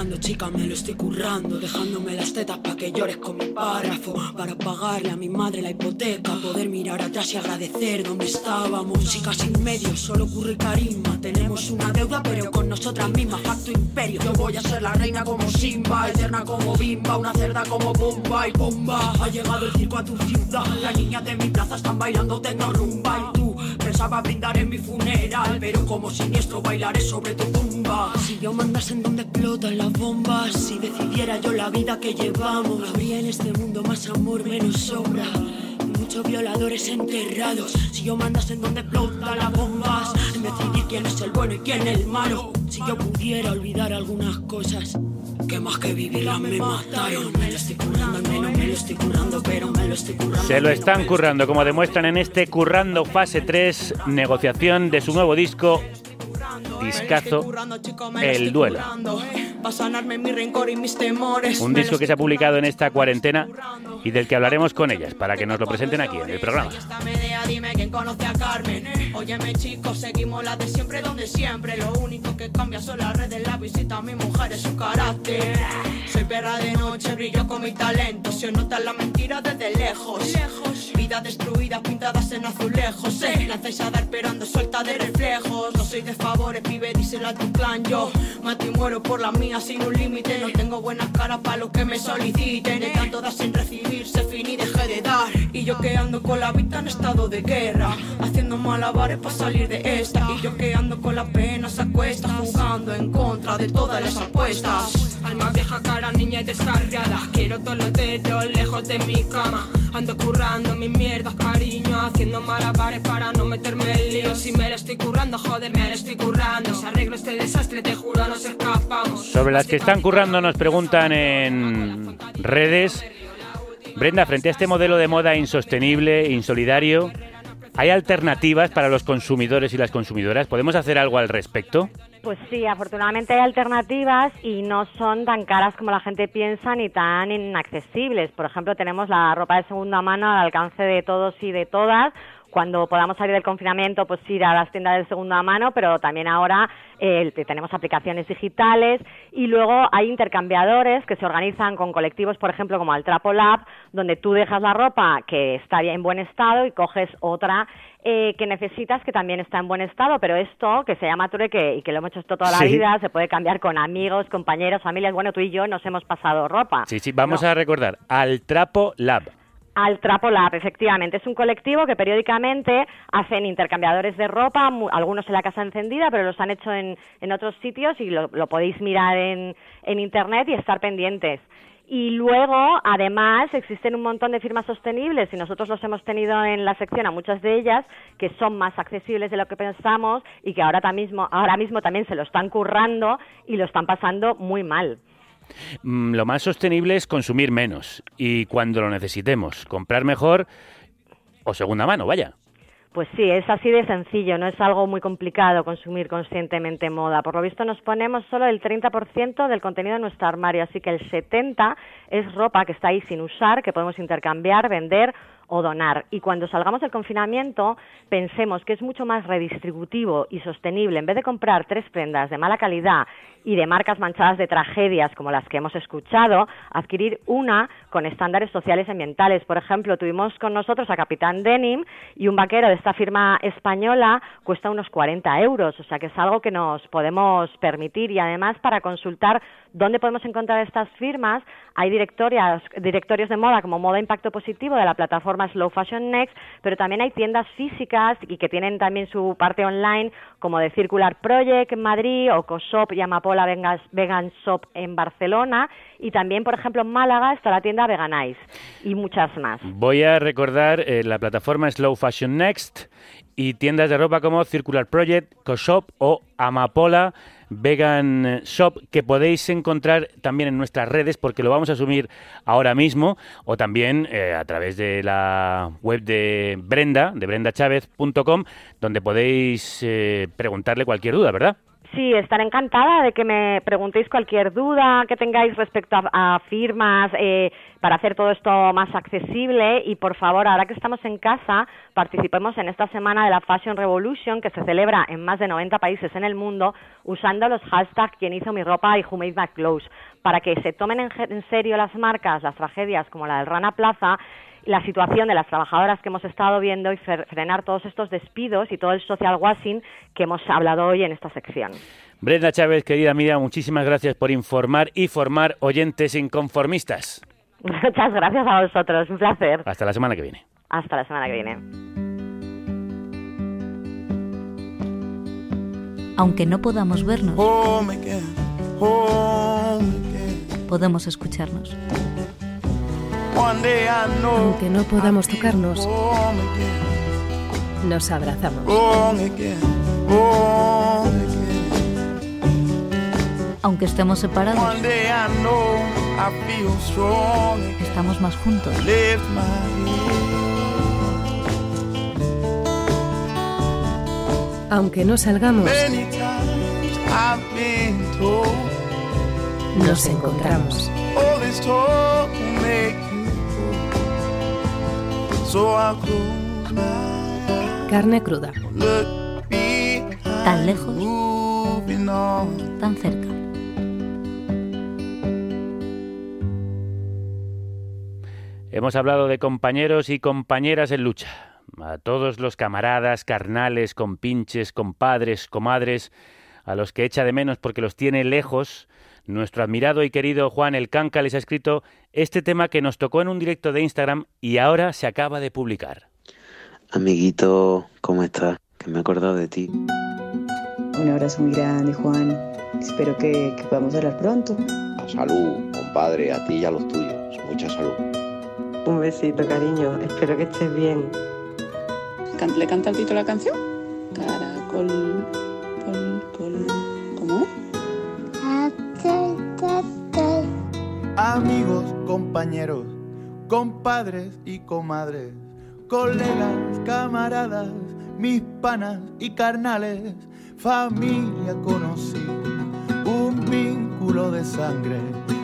Chica, me lo estoy currando. Dejándome las tetas pa' que llores con mi párrafo. Para pagarle a mi madre la hipoteca. Poder mirar atrás y agradecer dónde estábamos. Chicas sin medios, solo curro y carisma. Tenemos una deuda, pero con nosotras mismas. Pacto imperio. Yo voy a ser la reina como Simba, eterna como Bimba, una cerda como Bomba y Bomba. Ha llegado el circo a tu ciudad. Las niñas de mi plaza están bailando tecno rumba. Pensaba brindar en mi funeral, pero como siniestro bailaré sobre tu tumba. Si yo mandase en donde explotan las bombas, si decidiera yo la vida que llevamos, habría en este mundo más amor, menos sombra. Muchos violadores enterrados. Si yo mandase en donde explotan las bombas, en decidir quién es el bueno y quién el malo. Si yo pudiera olvidar algunas cosas, que más que vivirlas me mataron. Me lo estoy currando, al menos me lo estoy currando, pero me lo estoy currando. Se lo están currando, como demuestran en este Currando Fase 3, negociación de su nuevo disco, discazo, El Duelo. Para sanarme mi rencor y mis temores. Un disco que se ha publicado en esta cuarentena y del que hablaremos con ellas, para que nos lo presenten aquí en el programa. Dime quién conoce a Carmen. Óyeme, chicos, seguimos la de siempre, donde siempre. Lo único que cambia son las redes, la visita a mi mujer es su carácter. Soy perra de noche, brillo con mi talento. Se nota la mentira desde lejos. lejos. Vida destruida, pintadas en azulejos. Eh. Lanzáis a dar, pero ando suelta de reflejos. No soy de favores, pibe, díselo a tu clan. Yo Mato y muero por la mía sin un límite. No tengo buenas caras para los que me soliciten. De tanto dar sin recibir, se finí, dejé de dar. Y yo que ando con la vida en estado de guerra. Haciendo malabares para salir de esta. Y yo que ando con la pena se acuesta. Jugando en contra de todas las apuestas. Alma vieja, cara, niña y descarriada. Quiero todos los dedos lejos de mi cama. Ando currando mis mierdas, cariño. Haciendo malabares para no meterme en lío. Si me estoy currando, joder, me lo estoy currando. Si arreglo este desastre, te juro, nos escapamos. Sobre las que están currando nos preguntan en redes. Brenda, frente a este modelo de moda insostenible, insolidario, ¿hay alternativas para los consumidores y las consumidoras? ¿Podemos hacer algo al respecto? Pues sí, afortunadamente hay alternativas y no son tan caras como la gente piensa ni tan inaccesibles. Por ejemplo, tenemos la ropa de segunda mano al alcance de todos y de todas cuando podamos salir del confinamiento, pues ir a las tiendas de segunda mano, pero también ahora eh, tenemos aplicaciones digitales y luego hay intercambiadores que se organizan con colectivos, por ejemplo, como el Trapo Lab, donde tú dejas la ropa que está en buen estado y coges otra eh, que necesitas que también está en buen estado, pero esto que se llama trueque y que lo hemos hecho toda la Sí. vida, se puede cambiar con amigos, compañeros, familias. Bueno, tú y yo nos hemos pasado ropa. Sí, sí, vamos a recordar, al Trapo Lab. Al Trapo Lab, efectivamente. Es un colectivo que periódicamente hacen intercambiadores de ropa, algunos en la casa encendida, pero los han hecho en, otros sitios y lo, lo podéis mirar en, en Internet y estar pendientes. Y luego, además, existen un montón de firmas sostenibles y nosotros los hemos tenido en la sección a muchas de ellas que son más accesibles de lo que pensamos y que ahora, mismo, ahora mismo también se lo están currando y lo están pasando muy mal. Mm, Lo más sostenible es consumir menos y cuando lo necesitemos, comprar mejor o segunda mano, vaya. Pues sí, es así de sencillo, no es algo muy complicado consumir conscientemente moda. Por lo visto nos ponemos solo el 30% del contenido de nuestro armario, así que el 70% es ropa que está ahí sin usar, que podemos intercambiar, vender o donar. Y cuando salgamos del confinamiento, pensemos que es mucho más redistributivo y sostenible, en vez de comprar tres prendas de mala calidad y de marcas manchadas de tragedias como las que hemos escuchado, adquirir una con estándares sociales y ambientales. Por ejemplo, tuvimos con nosotros a Capitán Denim y un vaquero de esta firma española cuesta unos 40 euros, o sea que es algo que nos podemos permitir y además para consultar dónde podemos encontrar estas firmas hay directorias, directorios de moda como Moda Impacto Positivo de la plataforma Slow Fashion Next, pero también hay tiendas físicas y que tienen también su parte online como de Circular Project en Madrid o Coshop y Vegan- Vegan Shop en Barcelona y también, por ejemplo, en Málaga está la tienda Veganize y muchas más. Voy a recordar eh, la plataforma Slow Fashion Next y tiendas de ropa como Circular Project, CoShop o Amapola Vegan Shop que podéis encontrar también en nuestras redes porque lo vamos a asumir ahora mismo o también eh, a través de la web de Brenda, de brendachavez.com, donde podéis eh, preguntarle cualquier duda, ¿verdad? Sí, estaré encantada de que me preguntéis cualquier duda que tengáis respecto a, firmas eh, para hacer todo esto más accesible. Y por favor, ahora que estamos en casa, participemos en esta semana de la Fashion Revolution que se celebra en más de 90 países en el mundo usando los hashtags quien hizo mi ropa y who made my clothes para que se tomen en, en serio las marcas, las tragedias como la del Rana Plaza la situación de las trabajadoras que hemos estado viendo y frenar todos estos despidos y todo el social washing que hemos hablado hoy en esta sección. Brenda Chávez, querida amiga, muchísimas gracias por informar y formar oyentes inconformistas. Muchas gracias a vosotros, un placer. Hasta la semana que viene. Hasta la semana que viene. Aunque no podamos vernos, home again. podemos escucharnos. Aunque no podamos tocarnos, nos abrazamos. Aunque estemos separados, estamos más juntos. Aunque no salgamos, nos encontramos. Carne cruda. look behind, Tan lejos, on. tan cerca. Hemos hablado de compañeros y compañeras en lucha. A todos los camaradas, carnales, compinches, compadres, comadres, a los que echa de menos porque los tiene lejos, nuestro admirado y querido Juan El Canca les ha escrito este tema que nos tocó en un directo de Instagram y ahora se acaba de publicar. Amiguito, ¿cómo estás? Que me he acordado de ti. Un abrazo muy grande, Juan. Espero que, que podamos hablar pronto. Salud, compadre, a ti y a los tuyos. Mucha salud. Un besito, cariño. Espero que estés bien. ¿Le canta el título a la canción? Caracol, Amigos, compañeros, compadres y comadres, colegas, camaradas, mis panas y carnales, familia conocí, un vínculo de sangre,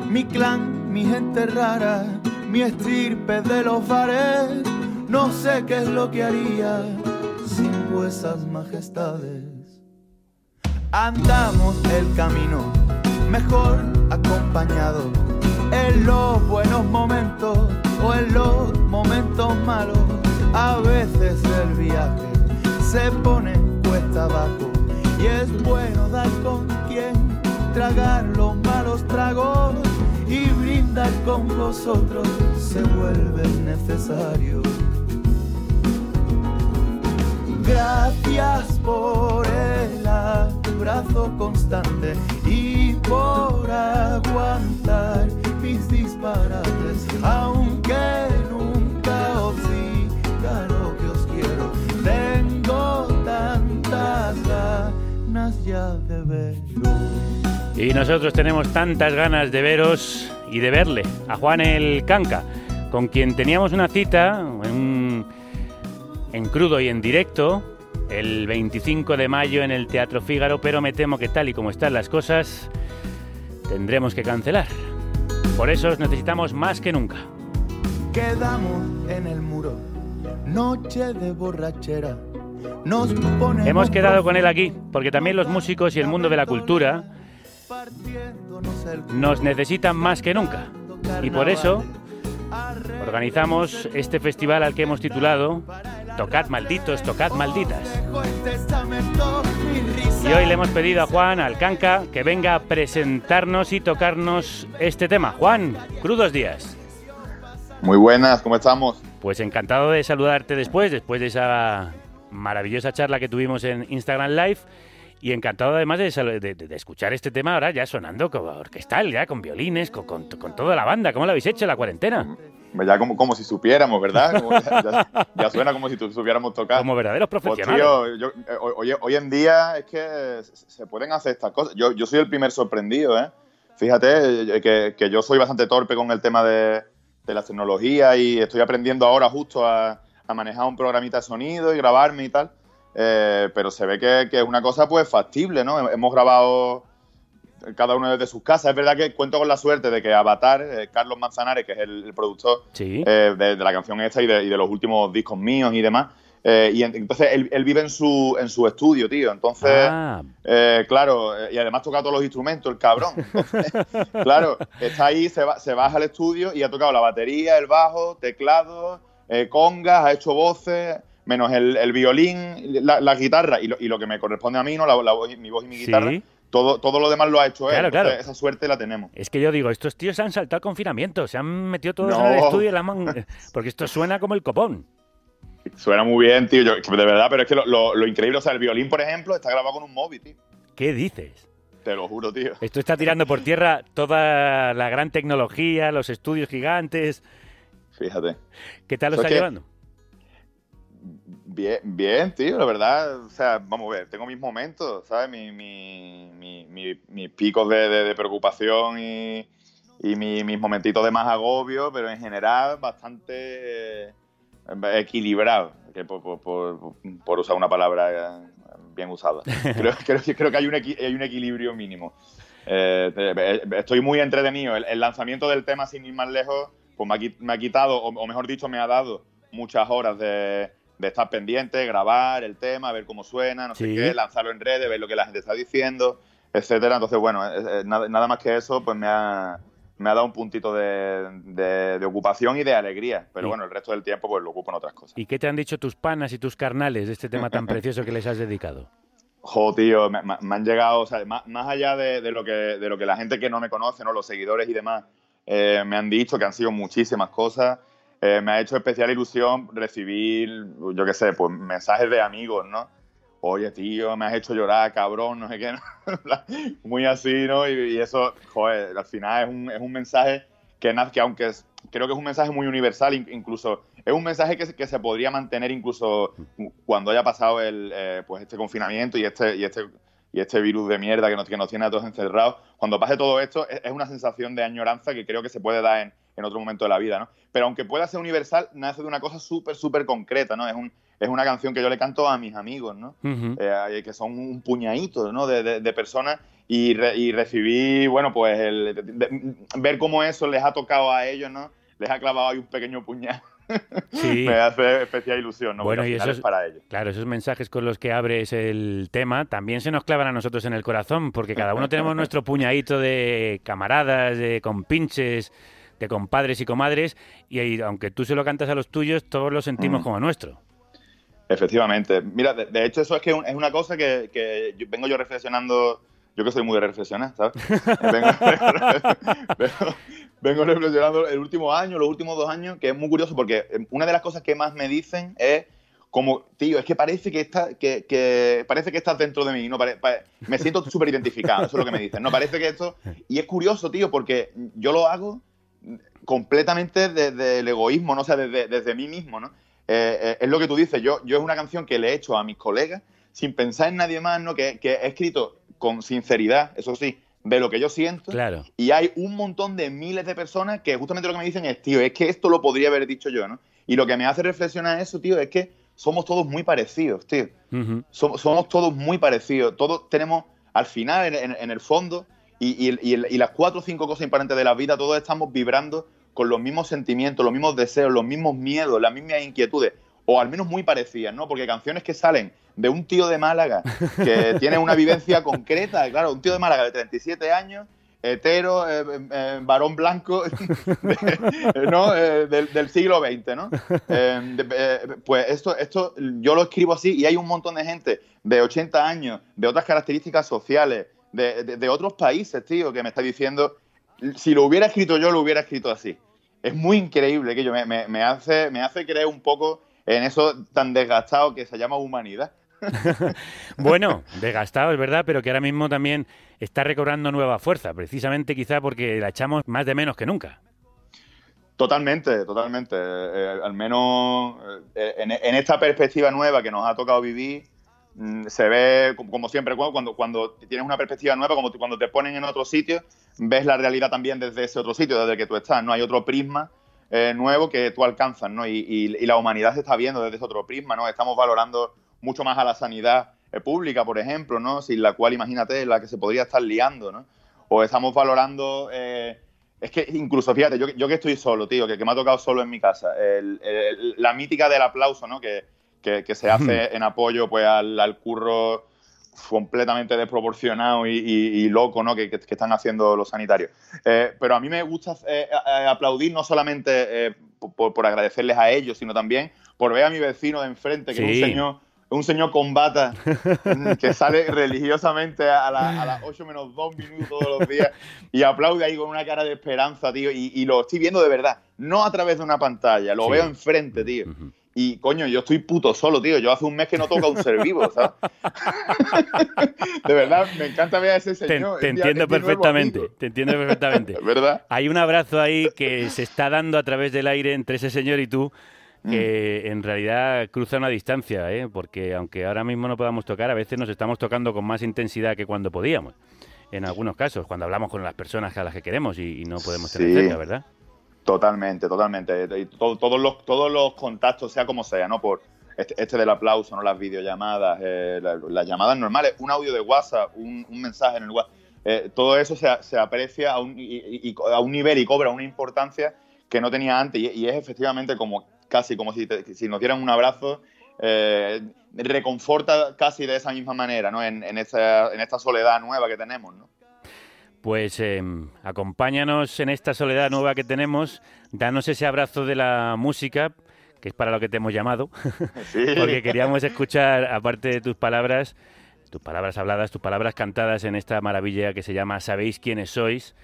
mi clan, mi gente rara, mi estirpe de los bares, no sé qué es lo que haría sin vuesas majestades. Andamos el camino mejor acompañado en los buenos momentos o en los momentos malos. A veces el viaje se pone cuesta abajo y es bueno dar con quien tragar los malos tragos y brindar con vosotros se vuelve necesario. Gracias por el abrazo constante y por aguantar Y nosotros tenemos tantas ganas de veros y de verle a Juan el Canca, con quien teníamos una cita en, en crudo y en directo el 25 de mayo en el Teatro Fígaro, pero me temo que tal y como están las cosas, tendremos que cancelar. Por eso os necesitamos más que nunca. Quedamos en el muro, noche de borrachera. Nos ponemos Hemos quedado con él aquí, porque también los músicos y el mundo de la cultura nos necesitan más que nunca. Y por eso organizamos este festival al que hemos titulado Tocad malditos, tocad malditas. Y hoy le hemos pedido a Juan Alcanca que venga a presentarnos y tocarnos este tema. Juan, crudos días. Muy buenas, ¿cómo estamos? Pues encantado de saludarte después, después de esa maravillosa charla que tuvimos en Instagram Live. Y encantado además de, de- de escuchar este tema ahora ya sonando como orquestal, ya con violines, con, con- con toda la banda. ¿Cómo lo habéis hecho en la cuarentena? Ya como, como si supiéramos, ¿verdad? Como ya, suena como si supiéramos tocar. Como verdaderos Pues, profesionales. tío, yo- eh, hoy, hoy en día es que se se pueden hacer estas cosas. Yo, yo soy el primer sorprendido, ¿eh? Fíjate eh, que, que yo soy bastante torpe con el tema de, de la tecnología y estoy aprendiendo ahora justo a, a manejar un programita de sonido y grabarme y tal. Eh, pero se ve que, que es una cosa pues factible, ¿no? Hemos grabado cada uno desde sus casas. Es verdad que cuento con la suerte de que Avatar, eh, Carlos Manzanares, que es el, el productor Sí. eh, de, de la canción esta y de, y de los últimos discos míos y demás. eh, y en- entonces él, él vive en su, en su estudio, tío. Entonces, Ah. eh, claro, y además toca todos los instrumentos, el cabrón. Entonces, claro, está ahí, se, va- se baja al estudio y ha tocado la batería, el bajo, teclado, congas, ha hecho voces, menos el, el violín, la, la guitarra y lo, y lo que me corresponde a mí, ¿no? La, la voz, mi voz y mi guitarra. Sí. Todo, todo lo demás lo ha hecho él. Claro, entonces claro. Esa suerte la tenemos. Es que yo digo, estos tíos se han saltado el confinamiento, se han metido todos No. en el estudio y la man- porque esto suena como el copón. Suena muy bien, tío. Yo- de verdad, pero es que lo, lo- lo increíble, o sea, el violín, por ejemplo, está grabado con un móvil, tío. ¿Qué dices? Te lo juro, tío. Esto está tirando por tierra toda la gran tecnología, los estudios gigantes. Fíjate. ¿Qué tal lo está llevando? Bien, bien, tío, la verdad. O sea, vamos a ver, tengo mis momentos, ¿sabes? Mi- mi- mi- mi- mis picos de, de- de preocupación y, y mi- mis momentitos de más agobio, pero en general bastante eh, equilibrado, que por, por- por- por usar una palabra eh, bien usada. Creo, creo, creo que hay un, equi- hay un equilibrio mínimo. Eh, estoy muy entretenido. El, el lanzamiento del tema, sin ir más lejos, pues me ha, me ha quitado, o, o mejor dicho, me ha dado muchas horas de, de estar pendiente, grabar el tema, ver cómo suena, no sé Sí. qué, lanzarlo en redes, ver lo que la gente está diciendo, etcétera. Entonces, bueno, eh, eh, nada, nada más que eso, pues me ha, me ha dado un puntito de, de- de ocupación y de alegría. Pero Y- bueno, el resto del tiempo pues lo ocupo en otras cosas. ¿Y qué te han dicho tus panas y tus carnales de este tema tan precioso que les has dedicado? Jo, tío, me, me- me han llegado, o sea, más, más allá de, de lo que, de lo que la gente que no me conoce, ¿no? los seguidores y demás, eh, me han dicho que han sido muchísimas cosas. Eh, me ha hecho especial ilusión recibir, yo qué sé, pues mensajes de amigos, ¿no? Oye, tío, me has hecho llorar, cabrón, no sé qué, ¿no? muy así, ¿no? Y, eso, joder, al final es un, es un mensaje que, que aunque es- creo que es un mensaje muy universal, in- incluso es un mensaje que, se- que se podría mantener incluso cuando haya pasado el, eh, pues este confinamiento y este, y este y este virus de mierda que nos, que nos tiene a todos encerrados, cuando pase todo esto, es, es una sensación de añoranza que creo que se puede dar en, en otro momento de la vida, ¿no? Pero aunque pueda ser universal, nace de una cosa súper, súper concreta, ¿no? Es, un, es una canción que yo le canto a mis amigos, ¿no? Eh, que son un puñadito ¿no? de, de- de personas y, re- y recibí, bueno, pues el, de- ver cómo eso les ha tocado a ellos, ¿no? Les ha clavado ahí un pequeño puñal. Sí. Me hace especial ilusión, ¿no? Bueno, Porque y esos, es para ellos. claro, esos mensajes con los que abres el tema también se nos clavan a nosotros en el corazón, porque cada uno tenemos nuestro puñadito de camaradas, de compinches, de compadres y comadres, y aunque tú se lo cantas a los tuyos, todos lo sentimos Mm. como nuestro. Efectivamente. Mira, de, de hecho, eso es que un- es una cosa que, que yo- vengo yo reflexionando. Yo que soy muy de reflexionar, ¿sabes? vengo, vengo- vengo reflexionando el último año, los últimos dos años, que es muy curioso porque eh, una de las cosas que más me dicen es como, tío, es que parece que, está, que, que parece que estás dentro de mí. No, Pare- pare- me siento súper identificado, eso es lo que me dicen. No parece que esto. Y es curioso, tío, porque yo lo hago completamente desde el egoísmo, ¿no? O sea, desde, desde mí mismo, ¿no? Eh, eh, es lo que tú dices, yo, yo es una canción que le he hecho a mis colegas sin pensar en nadie más, ¿no? Que, que he escrito con sinceridad, eso sí, de lo que yo siento. Claro. Y hay un montón de miles de personas que justamente lo que me dicen es, tío, es que esto lo podría haber dicho yo, ¿no? Y lo que me hace reflexionar eso, tío, es que somos todos muy parecidos, tío. Somos, somos todos muy parecidos. Todos tenemos, al final, en el fondo, y, y- y y las cuatro o cinco cosas importantes de la vida, todos estamos vibrando con los mismos sentimientos, los mismos deseos, los mismos miedos, las mismas inquietudes, o al menos muy parecidas, ¿no? Porque canciones que salen de un tío de Málaga que tiene una vivencia concreta, claro, un tío de Málaga de 37 años, hetero, eh, eh, varón blanco, de- ¿no? Eh, del, del siglo XX, ¿no? Eh, de- eh, pues esto, esto yo lo escribo así y hay un montón de gente de 80 años, de otras características sociales, de, de- de otros países, tío, que me está diciendo, si lo hubiera escrito yo, lo hubiera escrito así. Es muy increíble que yo me, me- me hace, me hace creer un poco en eso tan desgastado que se llama humanidad. Bueno, desgastado, es verdad, pero que ahora mismo también está recobrando nueva fuerza, precisamente quizá porque la echamos más de menos que nunca. Totalmente, totalmente. Eh, al menos eh, en, en esta perspectiva nueva que nos ha tocado vivir, se ve, como, siempre, cu- cuando, cuando tienes una perspectiva nueva, como cuando te ponen en otro sitio, ves la realidad también desde ese otro sitio, desde el que tú estás. No hay otro prisma eh, nuevo que tú alcanzas, ¿no? Y, y- la humanidad se está viendo desde ese otro prisma, ¿no? Estamos valorando mucho más a la sanidad eh, pública, por ejemplo, ¿no? Sin la cual, imagínate, la que se podría estar liando, ¿no? O estamos valorando... eh, es que incluso, fíjate, yo, yo que estoy solo, tío, que, me ha tocado solo en mi casa, la mítica del aplauso, ¿no? Que, que- que se hace en apoyo pues al, al curro completamente desproporcionado y, y- y loco, ¿no? Que, que- que están haciendo los sanitarios. Eh, pero a mí me gusta eh, aplaudir no solamente eh, por, por agradecerles a ellos, sino también por ver a mi vecino de enfrente, que Sí. es un señor, un señor con bata que sale religiosamente a, la- a las 8 menos 2 minutos todos los días y aplaude ahí con una cara de esperanza, tío, y, y lo estoy viendo de verdad, no a través de una pantalla, lo Sí. veo enfrente, tío. Y coño, yo estoy puto solo, tío. Yo hace un mes que no toca un ser vivo, ¿sabes? de verdad, me encanta ver a ese señor. te entiendo perfectamente, te entiendo perfectamente. ¿Verdad? Hay un abrazo ahí que se está dando a través del aire entre ese señor y tú, que Mm. en realidad cruza una distancia, ¿eh? porque aunque ahora mismo no podamos tocar, a veces nos estamos tocando con más intensidad que cuando podíamos. En algunos casos, cuando hablamos con las personas a las que queremos y, y no podemos tener Sí. cerca, ¿verdad? Totalmente, totalmente. Y to- todos, los, todos los contactos, sea como sea, ¿no? Por este, este del aplauso, ¿no? Las videollamadas, eh, la- las llamadas normales, un audio de WhatsApp, un, un mensaje en el WhatsApp. eh, todo eso se, se aprecia a un, y- y- a un nivel y cobra una importancia que no tenía antes. Y, es efectivamente como casi como si, te- si nos dieran un abrazo. eh, reconforta casi de esa misma manera, ¿no? En, en, esa, en esta soledad nueva que tenemos, ¿no? Pues eh, acompáñanos en esta soledad nueva que tenemos, danos ese abrazo de la música, que es para lo que te hemos llamado, Sí. porque queríamos escuchar, aparte de tus palabras, tus palabras habladas, tus palabras cantadas en esta maravilla que se llama Sabéis quiénes sois,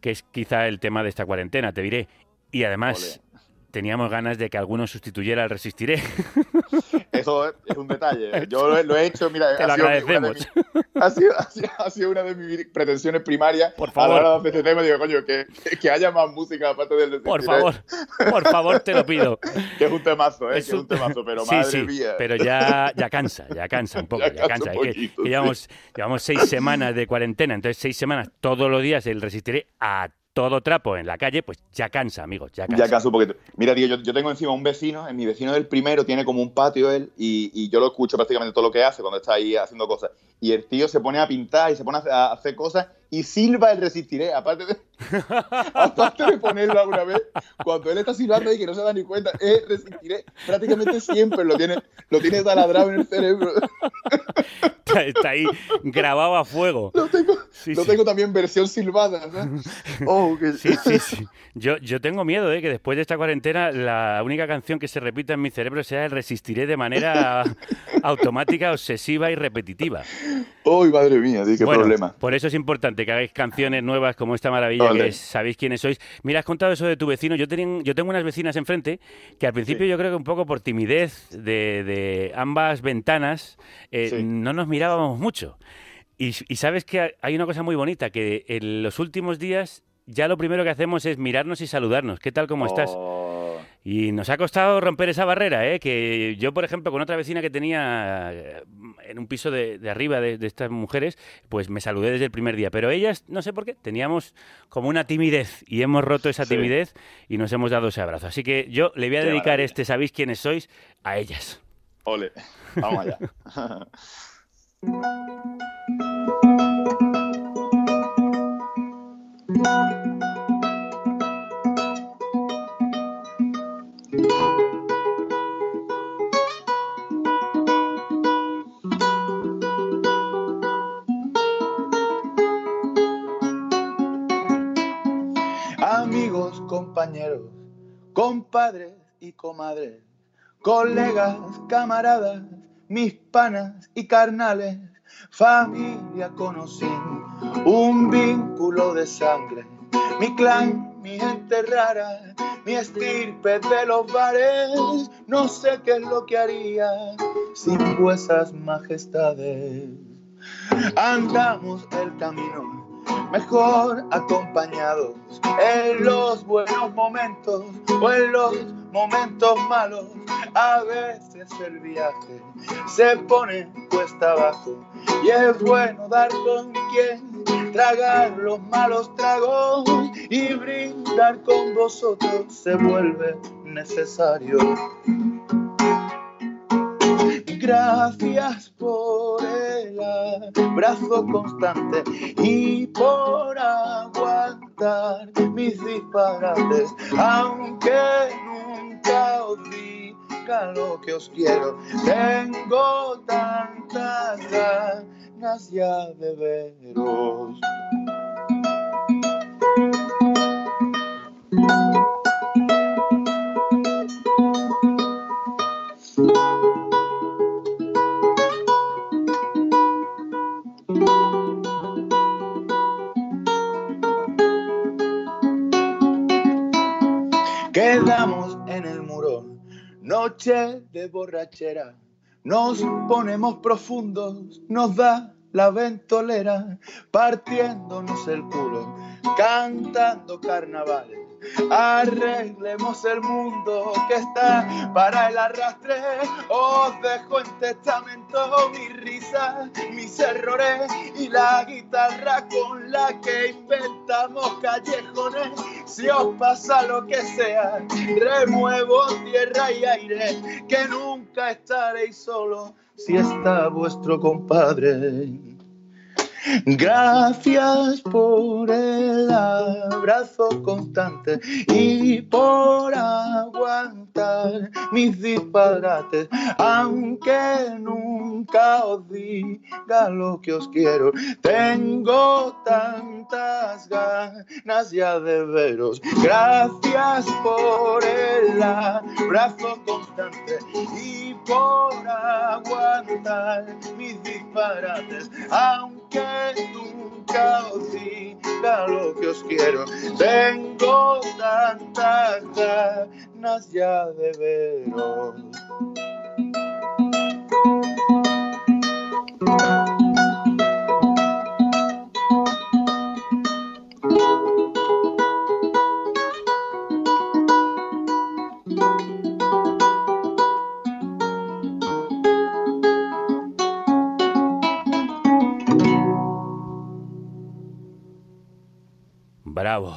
que es quizá el tema de esta cuarentena, te diré. Y además, teníamos ganas de que alguno sustituyera al Resistiré. Eso es un detalle. Yo lo, he- lo he hecho, mira, Te lo sido, agradecemos. ha, sido, ha sido- ha sido una de mis pretensiones primarias. Por favor. A de este tema, digo, coño, que, que haya más música aparte del Por Resistiré. favor, por favor, te lo pido. Que es un temazo, ¿eh? Es que es un temazo, pero sí, madre sí, mía. pero ya, ya cansa, ya cansa un poco, Ya ya, cansa que- que llevamos, llevamos seis semanas de cuarentena, entonces seis semanas todos los días el resistiré a todo trapo en la calle, pues ya cansa, amigos, ya cansa. Ya canso un poquito. Mira, tío, yo, yo tengo encima un vecino, en mi vecino del primero tiene como un patio él, y, y yo lo escucho prácticamente todo lo que hace cuando está ahí haciendo cosas. Y el tío se pone a pintar y se pone a hacer cosas y silba el resistiré, aparte de, aparte de ponerlo alguna vez, cuando él está silbando y que no se da ni cuenta, es resistiré, prácticamente siempre lo tiene, lo tiene taladrado en el cerebro. Está, está ahí grabado a fuego. Sí, lo sí. tengo también versión silbada, ¿sabes? Oh, que- Sí, sí, sí. Yo, yo tengo miedo de que después de esta cuarentena la única canción que se repita en mi cerebro sea el Resistiré de manera automática, obsesiva y repetitiva. ¡Uy, madre mía! ¡Qué Bueno, problema! Por eso es importante que hagáis canciones nuevas como esta maravilla Ole. que es Sabéis quiénes sois. Mira, has contado eso de tu vecino. Yo, tenía, yo tengo unas vecinas enfrente que al principio yo creo que un poco por timidez de, de ambas ventanas eh, Sí. no nos mirábamos mucho. Y, y sabes que hay una cosa muy bonita, que en los últimos días ya lo primero que hacemos es mirarnos y saludarnos. ¿Qué tal, cómo estás? Y nos ha costado romper esa barrera, ¿eh? Que yo, por ejemplo, con otra vecina que tenía eh, en un piso de, de arriba de, de estas mujeres, pues me saludé desde el primer día. Pero ellas, no sé por qué, teníamos como una timidez y hemos roto esa Sí. timidez y nos hemos dado ese abrazo. Así que yo le voy a Qué dedicar maravilla. este ¿Sabéis quiénes sois? a ellas. Ole, vamos allá. compañeros, compadres y comadres, colegas, camaradas, mis panas y carnales, familia conocí, un vínculo de sangre, mi clan, mi gente rara, mi estirpe de los bares, no sé qué es lo que haría sin vuesas majestades. Andamos el camino mejor acompañados en los buenos momentos o en los momentos malos. A veces el viaje se pone cuesta abajo y es bueno dar con quien tragar los malos tragos y brindar con vosotros se vuelve necesario. Gracias por el abrazo constante y por aguantar mis disparates, aunque nunca os diga lo que os quiero. Tengo tantas ganas ya de veros. Noche de borrachera. Nos ponemos profundos, nos da la ventolera, partiéndonos el culo, cantando carnavales. Arreglemos el mundo que está para el arrastre. Os dejo en testamento mi risa, mis errores y la guitarra con la que inventamos callejones. Si os pasa lo que sea, remuevo tierra y aire, que nunca estaréis solos si está vuestro compadre. Gracias por el abrazo constante y por aguantar mis disparates, aunque nunca os diga lo que os quiero, tengo tantas ganas ya de veros. Gracias por el abrazo constante y por aguantar mis disparates, aunque nunca os diga lo que os quiero. Tengo tantas ganas ya de veros. Bravo.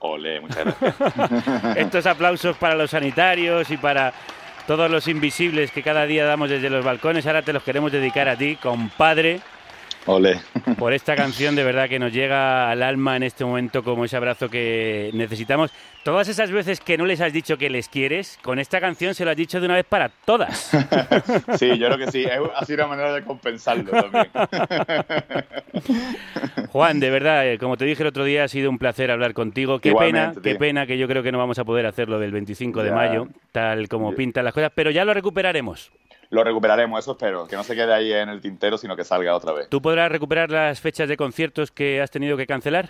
Ole, muchas gracias. Estos aplausos para los sanitarios y para todos los invisibles que cada día damos desde los balcones, ahora te los queremos dedicar a ti, compadre, Ole. por esta canción de verdad que nos llega al alma en este momento como ese abrazo que necesitamos. Todas esas veces que no les has dicho que les quieres, con esta canción se lo has dicho de una vez para todas. Sí, yo creo que sí. Ha sido una manera de compensarlo también. Juan, de verdad, eh, como te dije el otro día, ha sido un placer hablar contigo. Qué pena, qué pena que yo creo que no vamos a poder hacerlo del 25 de mayo, tal como pintan las cosas, pero ya lo recuperaremos. Lo recuperaremos, eso espero. Que no se quede ahí en el tintero, sino que salga otra vez. ¿Tú podrás recuperar las fechas de conciertos que has tenido que cancelar?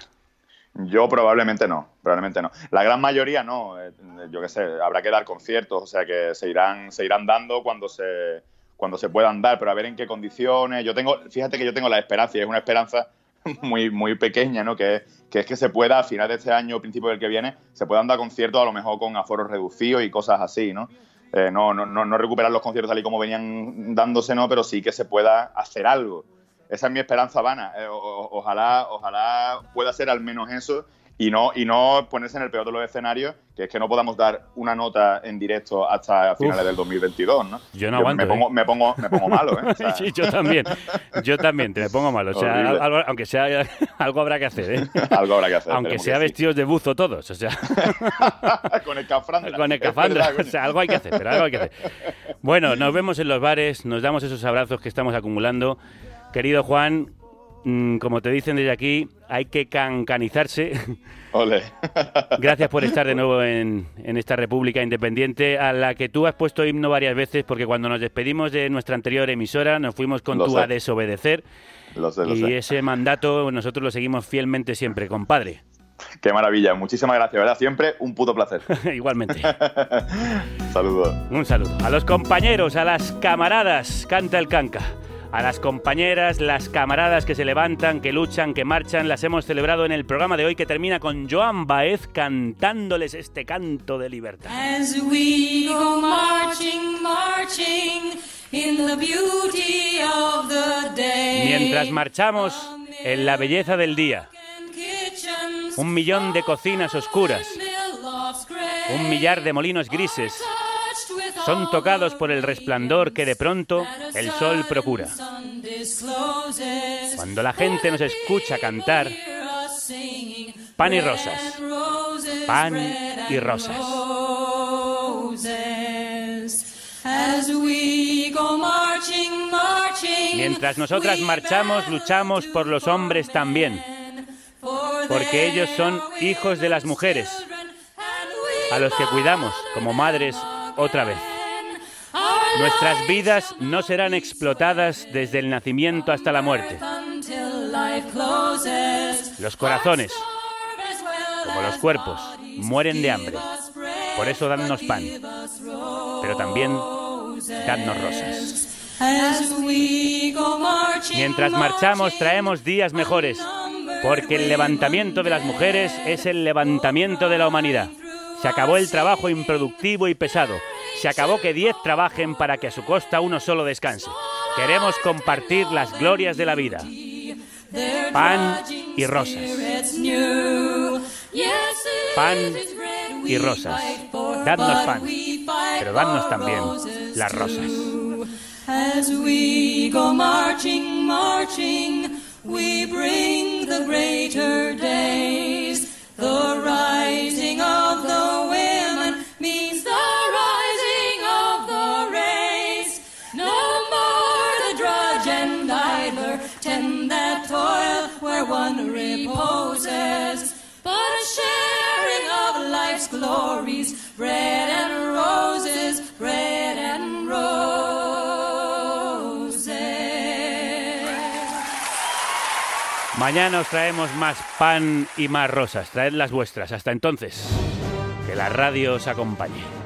Yo probablemente no, probablemente no. La gran mayoría no. eh, Yo qué sé, habrá que dar conciertos, o sea que se irán, se irán dando cuando se, cuando se puedan dar, pero a ver en qué condiciones. Yo tengo, fíjate que yo tengo la esperanza, y es una esperanza muy, muy pequeña, ¿no? Que, que es que se pueda, a final de este año, principio del que viene, se puedan dar conciertos a lo mejor con aforos reducidos y cosas así, ¿no? Eh, no, no, no, recuperar los conciertos tal y como venían dándose, no, pero sí que se pueda hacer algo. Esa es mi esperanza vana. Eh, ojalá, ojalá pueda ser al menos eso y no, y no ponerse en el peor de los escenarios, que es que no podamos dar una nota en directo hasta finales Uf. del 2022, ¿no? Yo no aguanto, Me pongo, ¿eh? me pongo, me pongo malo, ¿eh? O sea, Sí, yo también. Yo también, te me pongo mal. O sea, algo- aunque sea, algo habrá que hacer, ¿eh? Algo habrá que hacer, Aunque sea sí. vestidos de buzo todos, o sea, con escafandra. con Es escafandra. verdad, O sea, algo hay que hacer, pero algo hay que hacer. Bueno, nos vemos en los bares, nos damos esos abrazos que estamos acumulando. Querido Juan, como te dicen desde aquí, hay que cancanizarse. Ole. Gracias por estar de nuevo en, en esta República Independiente, a la que tú has puesto himno varias veces, porque cuando nos despedimos de nuestra anterior emisora, nos fuimos con Lo tú sé. a desobedecer. Lo sé, lo y sé. ese mandato nosotros lo seguimos fielmente siempre, compadre. Qué maravilla. Muchísimas gracias, ¿verdad? Siempre un puto placer. Igualmente. Saludos. Un saludo. A los compañeros, a las camaradas, canta el canca. A las compañeras, las camaradas que se levantan, que luchan, que marchan, las hemos celebrado en el programa de hoy que termina con Joan Baez cantándoles este canto de libertad. As we go marching, marching in the beauty of the day. Mientras marchamos en la belleza del día, un millón de cocinas oscuras, un millar de molinos grises, son tocados por el resplandor que de pronto el sol procura. Cuando la gente nos escucha cantar, pan y rosas, pan y rosas. Mientras nosotras marchamos, luchamos por los hombres también, porque ellos son hijos de las mujeres, a los que cuidamos como madres otra vez. Nuestras vidas no serán explotadas desde el nacimiento hasta la muerte. Los corazones, como los cuerpos, mueren de hambre. Por eso dadnos pan, pero también dadnos rosas. Mientras marchamos traemos días mejores, porque el levantamiento de las mujeres es el levantamiento de la humanidad. Se acabó el trabajo improductivo y pesado. Se acabó que diez trabajen para que a su costa uno solo descanse. Queremos compartir las glorias de la vida. Pan y rosas. Pan y rosas. Dadnos pan, pero dadnos también las rosas. As we go marching, marching, we bring the greater days, the past glories. Red and roses, red and roses. Mañana os traemos más pan y más rosas. Traed las vuestras. Hasta entonces, que la radio os acompañe.